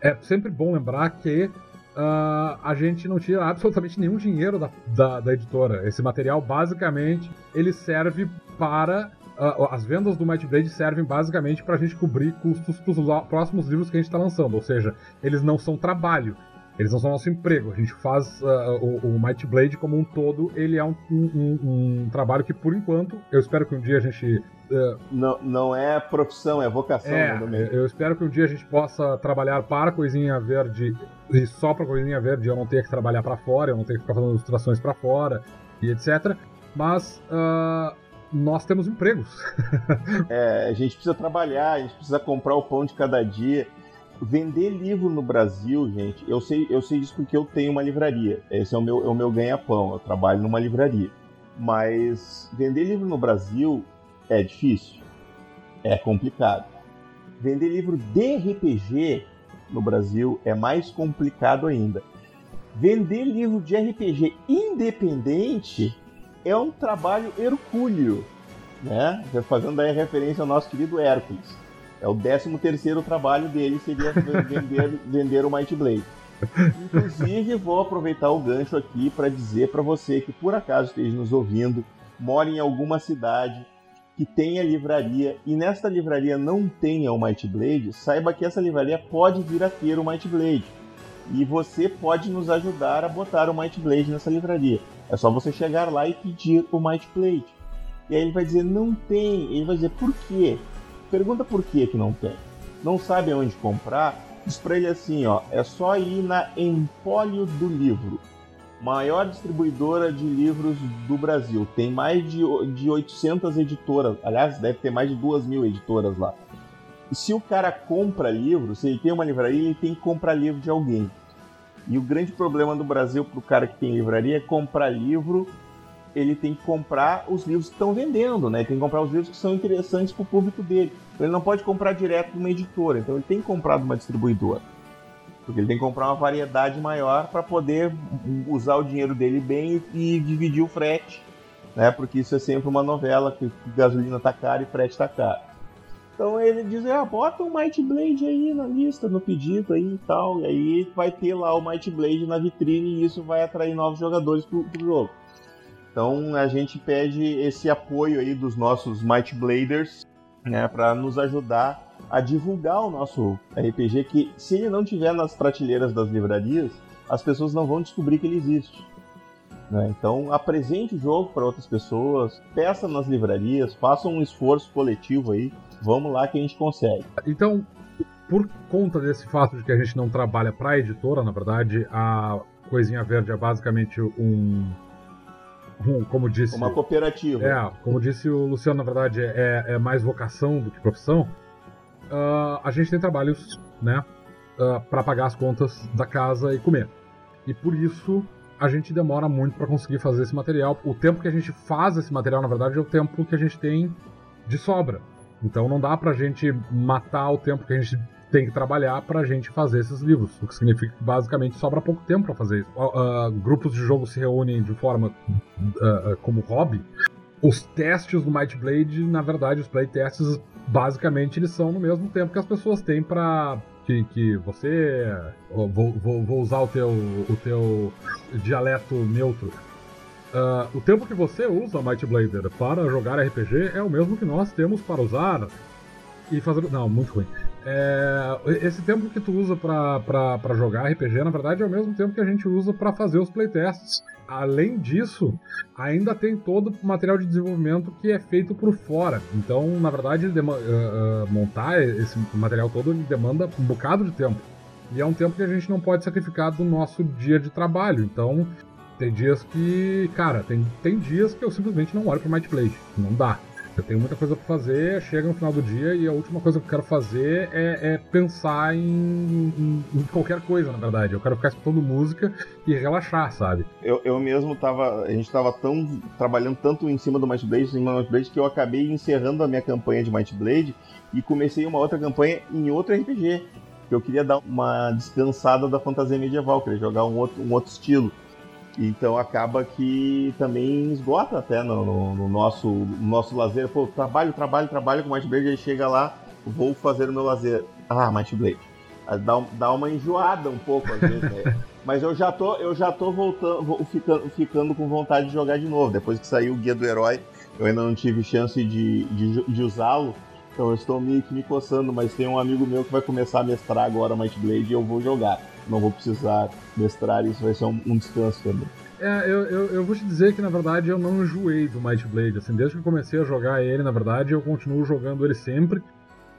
é sempre bom lembrar que uh, a gente não tira absolutamente nenhum dinheiro da, da, da, editora. Esse material, basicamente, ele serve para. Uh, as vendas do Might Blade servem basicamente para a gente cobrir custos para os próximos livros que a gente está lançando. Ou seja, eles não são trabalho. Eles não são nosso emprego. A gente faz uh, o, o, Might Blade como um todo. Ele é um, um, um, trabalho que, por enquanto, eu espero que um dia a gente. Uh, não, não é profissão, é vocação. É, né, eu espero que um dia a gente possa trabalhar para a Coisinha Verde e só para a Coisinha Verde. Eu não tenha que trabalhar para fora, eu não tenho que ficar fazendo ilustrações para fora e etc. Mas. Uh, nós temos empregos. [laughs] é, a gente precisa trabalhar, a gente precisa comprar o pão de cada dia vender livro no Brasil, gente, eu sei, eu sei disso porque eu tenho uma livraria. Esse é o meu, é o meu ganha-pão. Eu trabalho numa livraria. Mas vender livro no Brasil é difícil. É complicado. Vender livro de RPG no Brasil é mais complicado ainda. Vender livro de RPG independente é um trabalho hercúleo, né? Fazendo aí referência ao nosso querido Hércules. É o 13 terceiro trabalho dele seria [laughs] vender, vender o Might Blade. Inclusive, vou aproveitar o gancho aqui para dizer para você que por acaso esteja nos ouvindo, mora em alguma cidade que tenha livraria e nesta livraria não tenha o Might Blade, saiba que essa livraria pode vir a ter o Might Blade. E você pode nos ajudar a botar o Might Blade nessa livraria. É só você chegar lá e pedir o Might Blade. E aí ele vai dizer, não tem. Ele vai dizer, por quê? Pergunta por que que não tem. Não sabe onde comprar? Diz pra ele assim, ó, é só ir na Empólio do Livro, maior distribuidora de livros do Brasil. Tem mais de, de 800 editoras, aliás, deve ter mais de 2 mil editoras lá. Se o cara compra livro, se ele tem uma livraria, ele tem que comprar livro de alguém. E o grande problema do Brasil para o cara que tem livraria é comprar livro ele tem que comprar os livros que estão vendendo, né? Tem que comprar os livros que são interessantes para o público dele. Ele não pode comprar direto de uma editora, então ele tem que comprar de uma distribuidora. Porque ele tem que comprar uma variedade maior para poder usar o dinheiro dele bem e, dividir o frete, né? Porque isso é sempre uma novela que, gasolina tá cara e frete tá caro. Então ele diz, ah, bota um Might Blade aí na lista, no pedido aí e tal. E aí vai ter lá o Might Blade na vitrine e isso vai atrair novos jogadores pro, pro jogo. Então a gente pede esse apoio aí dos nossos Might Bladers, né, para nos ajudar a divulgar o nosso RPG que se ele não tiver nas prateleiras das livrarias, as pessoas não vão descobrir que ele existe. Né? Então apresente o jogo para outras pessoas, peça nas livrarias, faça um esforço coletivo aí, vamos lá que a gente consegue. Então, por conta desse fato de que a gente não trabalha para a editora, na verdade, a Coisinha Verde é basicamente um como disse. Uma cooperativa. É, como disse o Luciano, na verdade, é, é mais vocação do que profissão. Uh, a gente tem trabalhos, né, uh, ah, para pagar as contas da casa e comer. E por isso a gente demora muito para conseguir fazer esse material. O tempo que a gente faz esse material, na verdade, é o tempo que a gente tem de sobra. Então não dá pra gente matar o tempo que a gente tem que trabalhar para a gente fazer esses livros, o que significa que basicamente sobra pouco tempo para fazer isso. Uh, uh, grupos de jogo se reúnem de forma uh, como hobby. Os testes do Might Blade, na verdade, os playtests, basicamente eles são no mesmo tempo que as pessoas têm para que, que, você vou, vou, vou, usar o teu, o teu dialeto neutro. Uh, o tempo que você usa Might Blader para jogar RPG é o mesmo que nós temos para usar e fazer. Não, muito ruim. É, esse tempo que tu usa para jogar RPG, na verdade, é o mesmo tempo que a gente usa para fazer os playtests. Além disso, ainda tem todo o material de desenvolvimento que é feito por fora. Então, na verdade, uh, uh, montar esse material todo demanda um bocado de tempo. E é um tempo que a gente não pode sacrificar do nosso dia de trabalho. Então, tem dias que, cara, tem, tem dias que eu simplesmente não olho pro Might Blade. Não dá. Eu tenho muita coisa para fazer, chega no final do dia e a última coisa que eu quero fazer é, é pensar em, em, em, qualquer coisa, na verdade. Eu quero ficar escutando música e relaxar, sabe? Eu, eu mesmo tava. A gente tava tão. trabalhando tanto em cima do Might Blade, em Might Blade, que eu acabei encerrando a minha campanha de Might Blade e comecei uma outra campanha em outro RPG. Que eu queria dar uma descansada da fantasia medieval, queria jogar um outro, um outro estilo. Então acaba que também esgota até no, no, no nosso, no nosso lazer. Pô, trabalho, trabalho, trabalho com Might Blade, aí chega lá, vou fazer o meu lazer. Ah, Might Blade. Dá, dá uma enjoada um pouco às vezes, né? [laughs] Mas eu já tô, eu já tô voltando, ficando, ficando com vontade de jogar de novo. Depois que saiu o Guia do Herói, eu ainda não tive chance de, de, de usá-lo. Então eu estou meio que me coçando, mas tem um amigo meu que vai começar a mestrar agora Might Blade e eu vou jogar não vou precisar mestrar, isso vai ser um, um descanso também. É, eu, eu, eu, vou te dizer que na verdade eu não enjoei do Might Blade. Assim, desde que eu comecei a jogar ele, na verdade, eu continuo jogando ele sempre.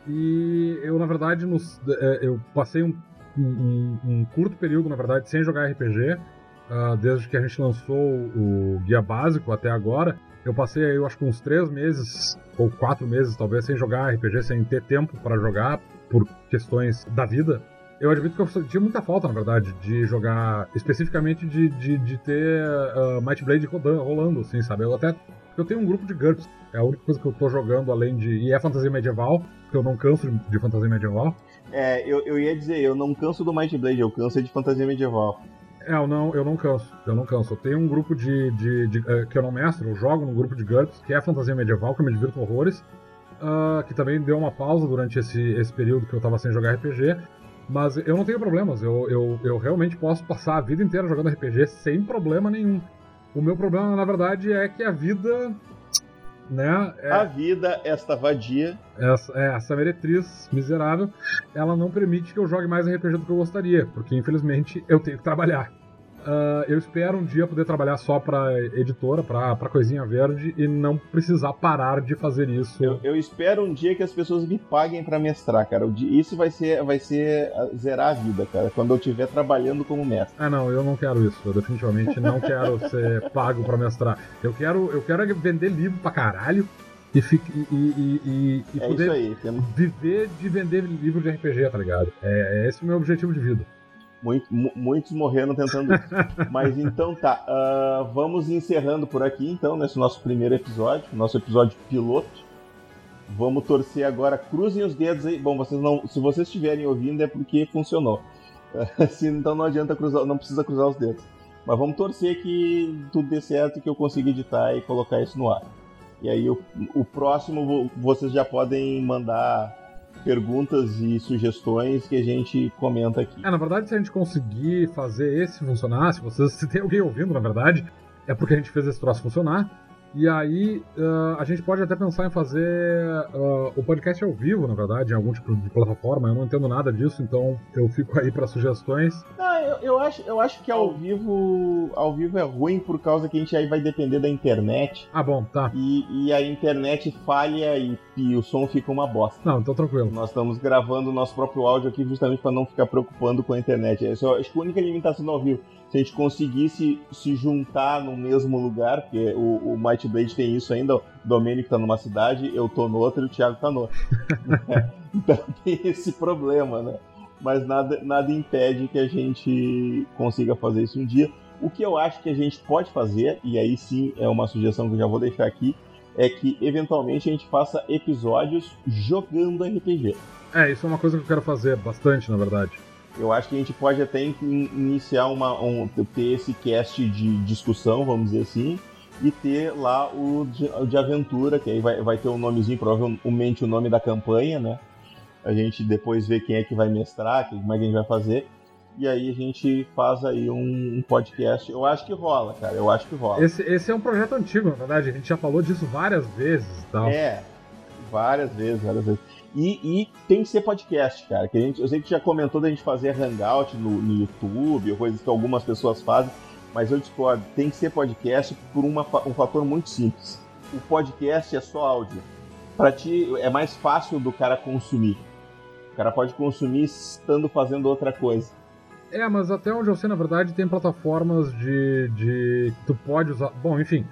E eu, na verdade, nos, é, eu passei um, um, um, curto período, na verdade, sem jogar RPG. Uh, ah, desde que a gente lançou o guia básico até agora. Eu passei eu acho que uns três meses, ou quatro meses talvez, sem jogar RPG, sem ter tempo para jogar, por questões da vida. Eu admito que eu tinha muita falta, na verdade, de jogar, especificamente de, de, de ter uh, Might Blade rodando, rolando, assim, sabe? Eu até. Eu tenho um grupo de GURPS, é a única coisa que eu tô jogando além de. E é fantasia medieval, que eu não canso de, de fantasia medieval. É, eu, eu ia dizer, eu não canso do Might Blade, eu canso de fantasia medieval. É, eu não, eu não canso, eu não canso. Eu tenho um grupo de, de, de uh, que eu não mestro, eu jogo no grupo de GURPS, que é fantasia medieval, que eu me divirto horrores, uh, que também deu uma pausa durante esse, esse período que eu tava sem jogar RPG, mas eu não tenho problemas, eu, eu, eu realmente posso passar a vida inteira jogando RPG sem problema nenhum. O meu problema, na verdade, é que a vida. Né, é, a vida, esta vadia. Essa, é, essa meretriz miserável, ela não permite que eu jogue mais RPG do que eu gostaria, porque infelizmente eu tenho que trabalhar. Uh, eu espero um dia poder trabalhar só para editora, para coisinha verde e não precisar parar de fazer isso. Eu, eu espero um dia que as pessoas me paguem para mestrar, cara. Isso vai ser, vai ser zerar a vida, cara. Quando eu estiver trabalhando como mestre. Ah, não, eu não quero isso. Eu definitivamente não quero [laughs] ser pago para mestrar. Eu quero, eu quero vender livro pra caralho. E, e, e, e, e é poder aí, viver de vender livro de RPG, tá ligado? É, é esse o meu objetivo de vida. Muito, muitos morreram tentando isso. [laughs] Mas então tá, uh, vamos encerrando por aqui então, nesse nosso primeiro episódio, nosso episódio piloto. Vamos torcer agora, cruzem os dedos aí. Bom, vocês não, se vocês estiverem ouvindo é porque funcionou. [laughs] se, então não adianta cruzar, não precisa cruzar os dedos. Mas vamos torcer que tudo dê certo, que eu consiga editar e colocar isso no ar. E aí o, o próximo vocês já podem mandar perguntas e sugestões que a gente comenta aqui. É, na verdade, se a gente conseguir fazer esse funcionar, se vocês [laughs] se tem alguém ouvindo, na verdade, é porque a gente fez esse troço funcionar. E aí uh, a gente pode até pensar em fazer uh, o podcast ao vivo, na verdade, em algum tipo de plataforma. Eu não entendo nada disso, então eu fico aí para sugestões. Ah, eu, eu, acho, eu acho que ao vivo ao vivo é ruim por causa que a gente aí vai depender da internet. Ah, bom, tá. E, e a internet falha e, e o som fica uma bosta. Não, então tranquilo. Nós estamos gravando o nosso próprio áudio aqui justamente para não ficar preocupando com a internet. Essa, acho que a única limitação do ao vivo se a gente conseguisse se juntar no mesmo lugar, porque o, o Might Blade tem isso ainda, o Domênico tá numa cidade, eu tô no outro e o Thiago tá no outro. [laughs] [laughs] então tem esse problema, né? Mas nada, nada impede que a gente consiga fazer isso um dia. O que eu acho que a gente pode fazer, e aí sim é uma sugestão que eu já vou deixar aqui, é que eventualmente a gente faça episódios jogando RPG. É, isso é uma coisa que eu quero fazer bastante, na verdade. Eu acho que a gente pode até iniciar uma, um, ter esse cast de discussão, vamos dizer assim, e ter lá o de, o de aventura, que aí vai, vai ter um nomezinho, provavelmente o nome da campanha, né? A gente depois vê quem é que vai mestrar, como é que a gente vai fazer. E aí a gente faz aí um, um podcast. Eu acho que rola, cara. Eu acho que rola. Esse, esse é um projeto antigo, na verdade. A gente já falou disso várias vezes. Tal. É, várias vezes, várias vezes. E, e, tem que ser podcast, cara. Que a gente, eu sei que já comentou da gente fazer hangout no, no YouTube, ou coisas que algumas pessoas fazem, mas eu discordo. Tem que ser podcast por uma, um fator muito simples. O podcast é só áudio. Para ti é mais fácil do cara consumir. O cara pode consumir estando fazendo outra coisa. É, mas até onde eu sei, na verdade, tem plataformas de. de tu pode usar. Bom, enfim.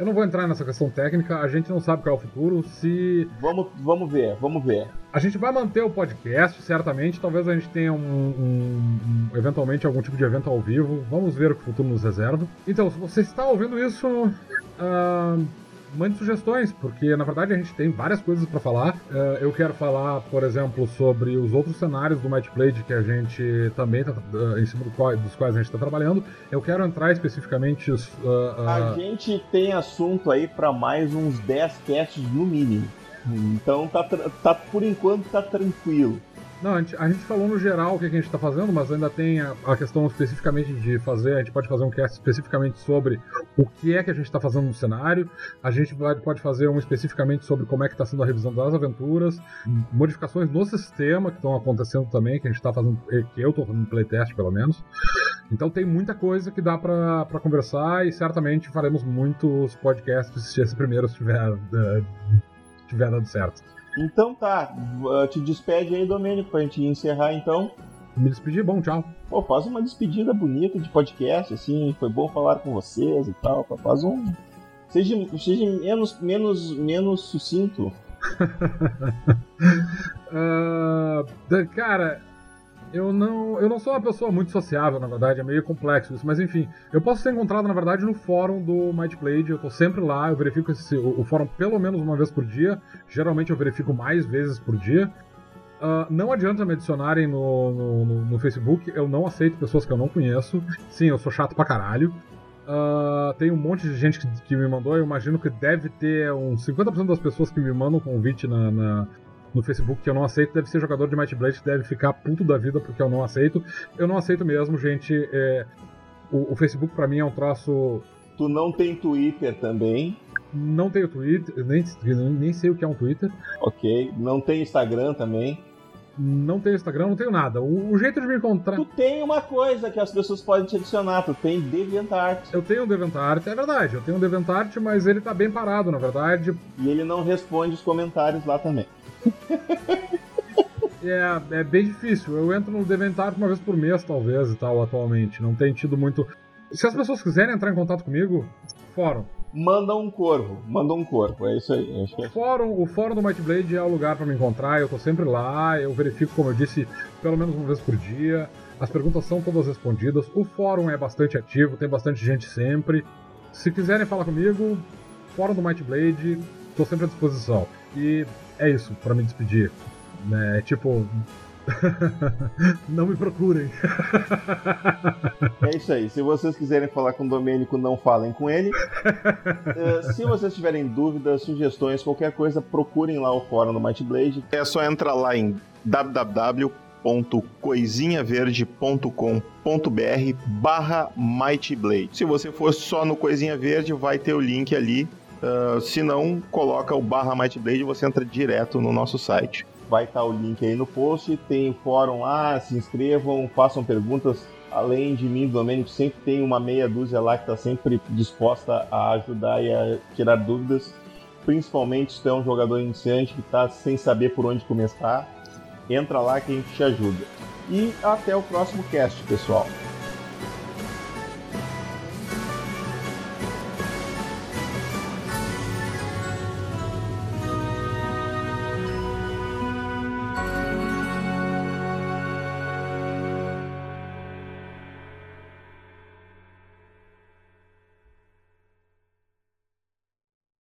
Eu não vou entrar nessa questão técnica, a gente não sabe qual é o futuro. Se. Vamos, vamos ver, vamos ver. A gente vai manter o podcast, certamente. Talvez a gente tenha um, um, um, eventualmente algum tipo de evento ao vivo. Vamos ver o que o futuro nos reserva. Então, se você está ouvindo isso, uh, mande sugestões, porque na verdade a gente tem várias coisas para falar. Uh, eu quero falar, por exemplo, sobre os outros cenários do Might Blade que a gente também tá, uh, em cima dos quais a gente está trabalhando. Eu quero entrar especificamente. Uh, a gente tem assunto aí para mais uns 10 casts no mínimo. Então tá, tá por enquanto tá tranquilo. Não, a gente, a gente, falou no geral o que a gente está fazendo, mas ainda tem a, a, questão especificamente de fazer. A gente pode fazer um cast especificamente sobre o que é que a gente está fazendo no cenário. A gente vai, pode fazer um especificamente sobre como é que está sendo a revisão das aventuras, modificações no sistema que estão acontecendo também, que a gente está fazendo, que eu estou fazendo playtest pelo menos. Então tem muita coisa que dá para conversar e certamente faremos muitos podcasts se esse primeiro estiver, uh, estiver dando certo. Então tá, te despede aí, Domênico, pra gente encerrar então. Me despedir, bom, tchau. Pô, faz uma despedida bonita de podcast, assim, foi bom falar com vocês e tal. Faz um. Seja, seja menos, menos, menos sucinto. [laughs] uh, cara, eu não, eu não sou uma pessoa muito sociável, na verdade, é meio complexo isso, mas enfim, eu posso ser encontrado, na verdade, no fórum do Might Blade, eu tô sempre lá, eu verifico esse, o, o, fórum pelo menos uma vez por dia, geralmente eu verifico mais vezes por dia. Uh, não adianta me adicionarem no, no, no, no, Facebook, eu não aceito pessoas que eu não conheço. Sim, eu sou chato pra caralho. Uh, tem um monte de gente que, que, me mandou, eu imagino que deve ter uns 50% das pessoas que me mandam convite na, na no Facebook que eu não aceito deve ser jogador de Might Blade que deve ficar puto da vida porque eu não aceito. Eu não aceito mesmo, gente. É, o, o, Facebook para mim é um troço. Tu não tem Twitter também? Não tenho Twitter, nem, nem sei o que é um Twitter. Ok. Não tem Instagram também? Não tenho Instagram, não tenho nada. O, o, jeito de me encontrar. Tu tem uma coisa que as pessoas podem te adicionar, tu tem DeviantArt. Eu tenho um DeviantArt, é verdade. Eu tenho um DeviantArt, mas ele tá bem parado, na verdade. E ele não responde os comentários lá também. [laughs] é, é bem difícil. Eu entro no Deventar uma vez por mês, talvez, e tal, atualmente. Não tem tido muito. Se as pessoas quiserem entrar em contato comigo, fórum. Manda um corvo, manda um corvo, é isso aí. É... Fórum, o fórum do Might Blade é o lugar para me encontrar, eu tô sempre lá, eu verifico, como eu disse, pelo menos uma vez por dia. As perguntas são todas respondidas. O fórum é bastante ativo, tem bastante gente sempre. Se quiserem falar comigo, fórum do Might Blade, tô sempre à disposição. E é isso, para me despedir. É, tipo. [laughs] não me procurem. é isso aí. Se vocês quiserem falar com o Domênico, não falem com ele. Uh, [laughs] se vocês tiverem dúvidas, sugestões, qualquer coisa, procurem lá o fórum do Might Blade. É só entrar lá em www.coisinhaverde.com.br barra Might Blade. Se você for só no Coisinha Verde, vai ter o link ali Uh, se não, coloca o barra Might Blade e você entra direto no nosso site. Vai estar o link aí no post, tem fórum lá, se inscrevam, façam perguntas. Além de mim, Domênico, sempre tem uma meia dúzia lá que está sempre disposta a ajudar e a tirar dúvidas. Principalmente se é um jogador iniciante que está sem saber por onde começar. Entra lá que a gente te ajuda. E até o próximo cast, pessoal.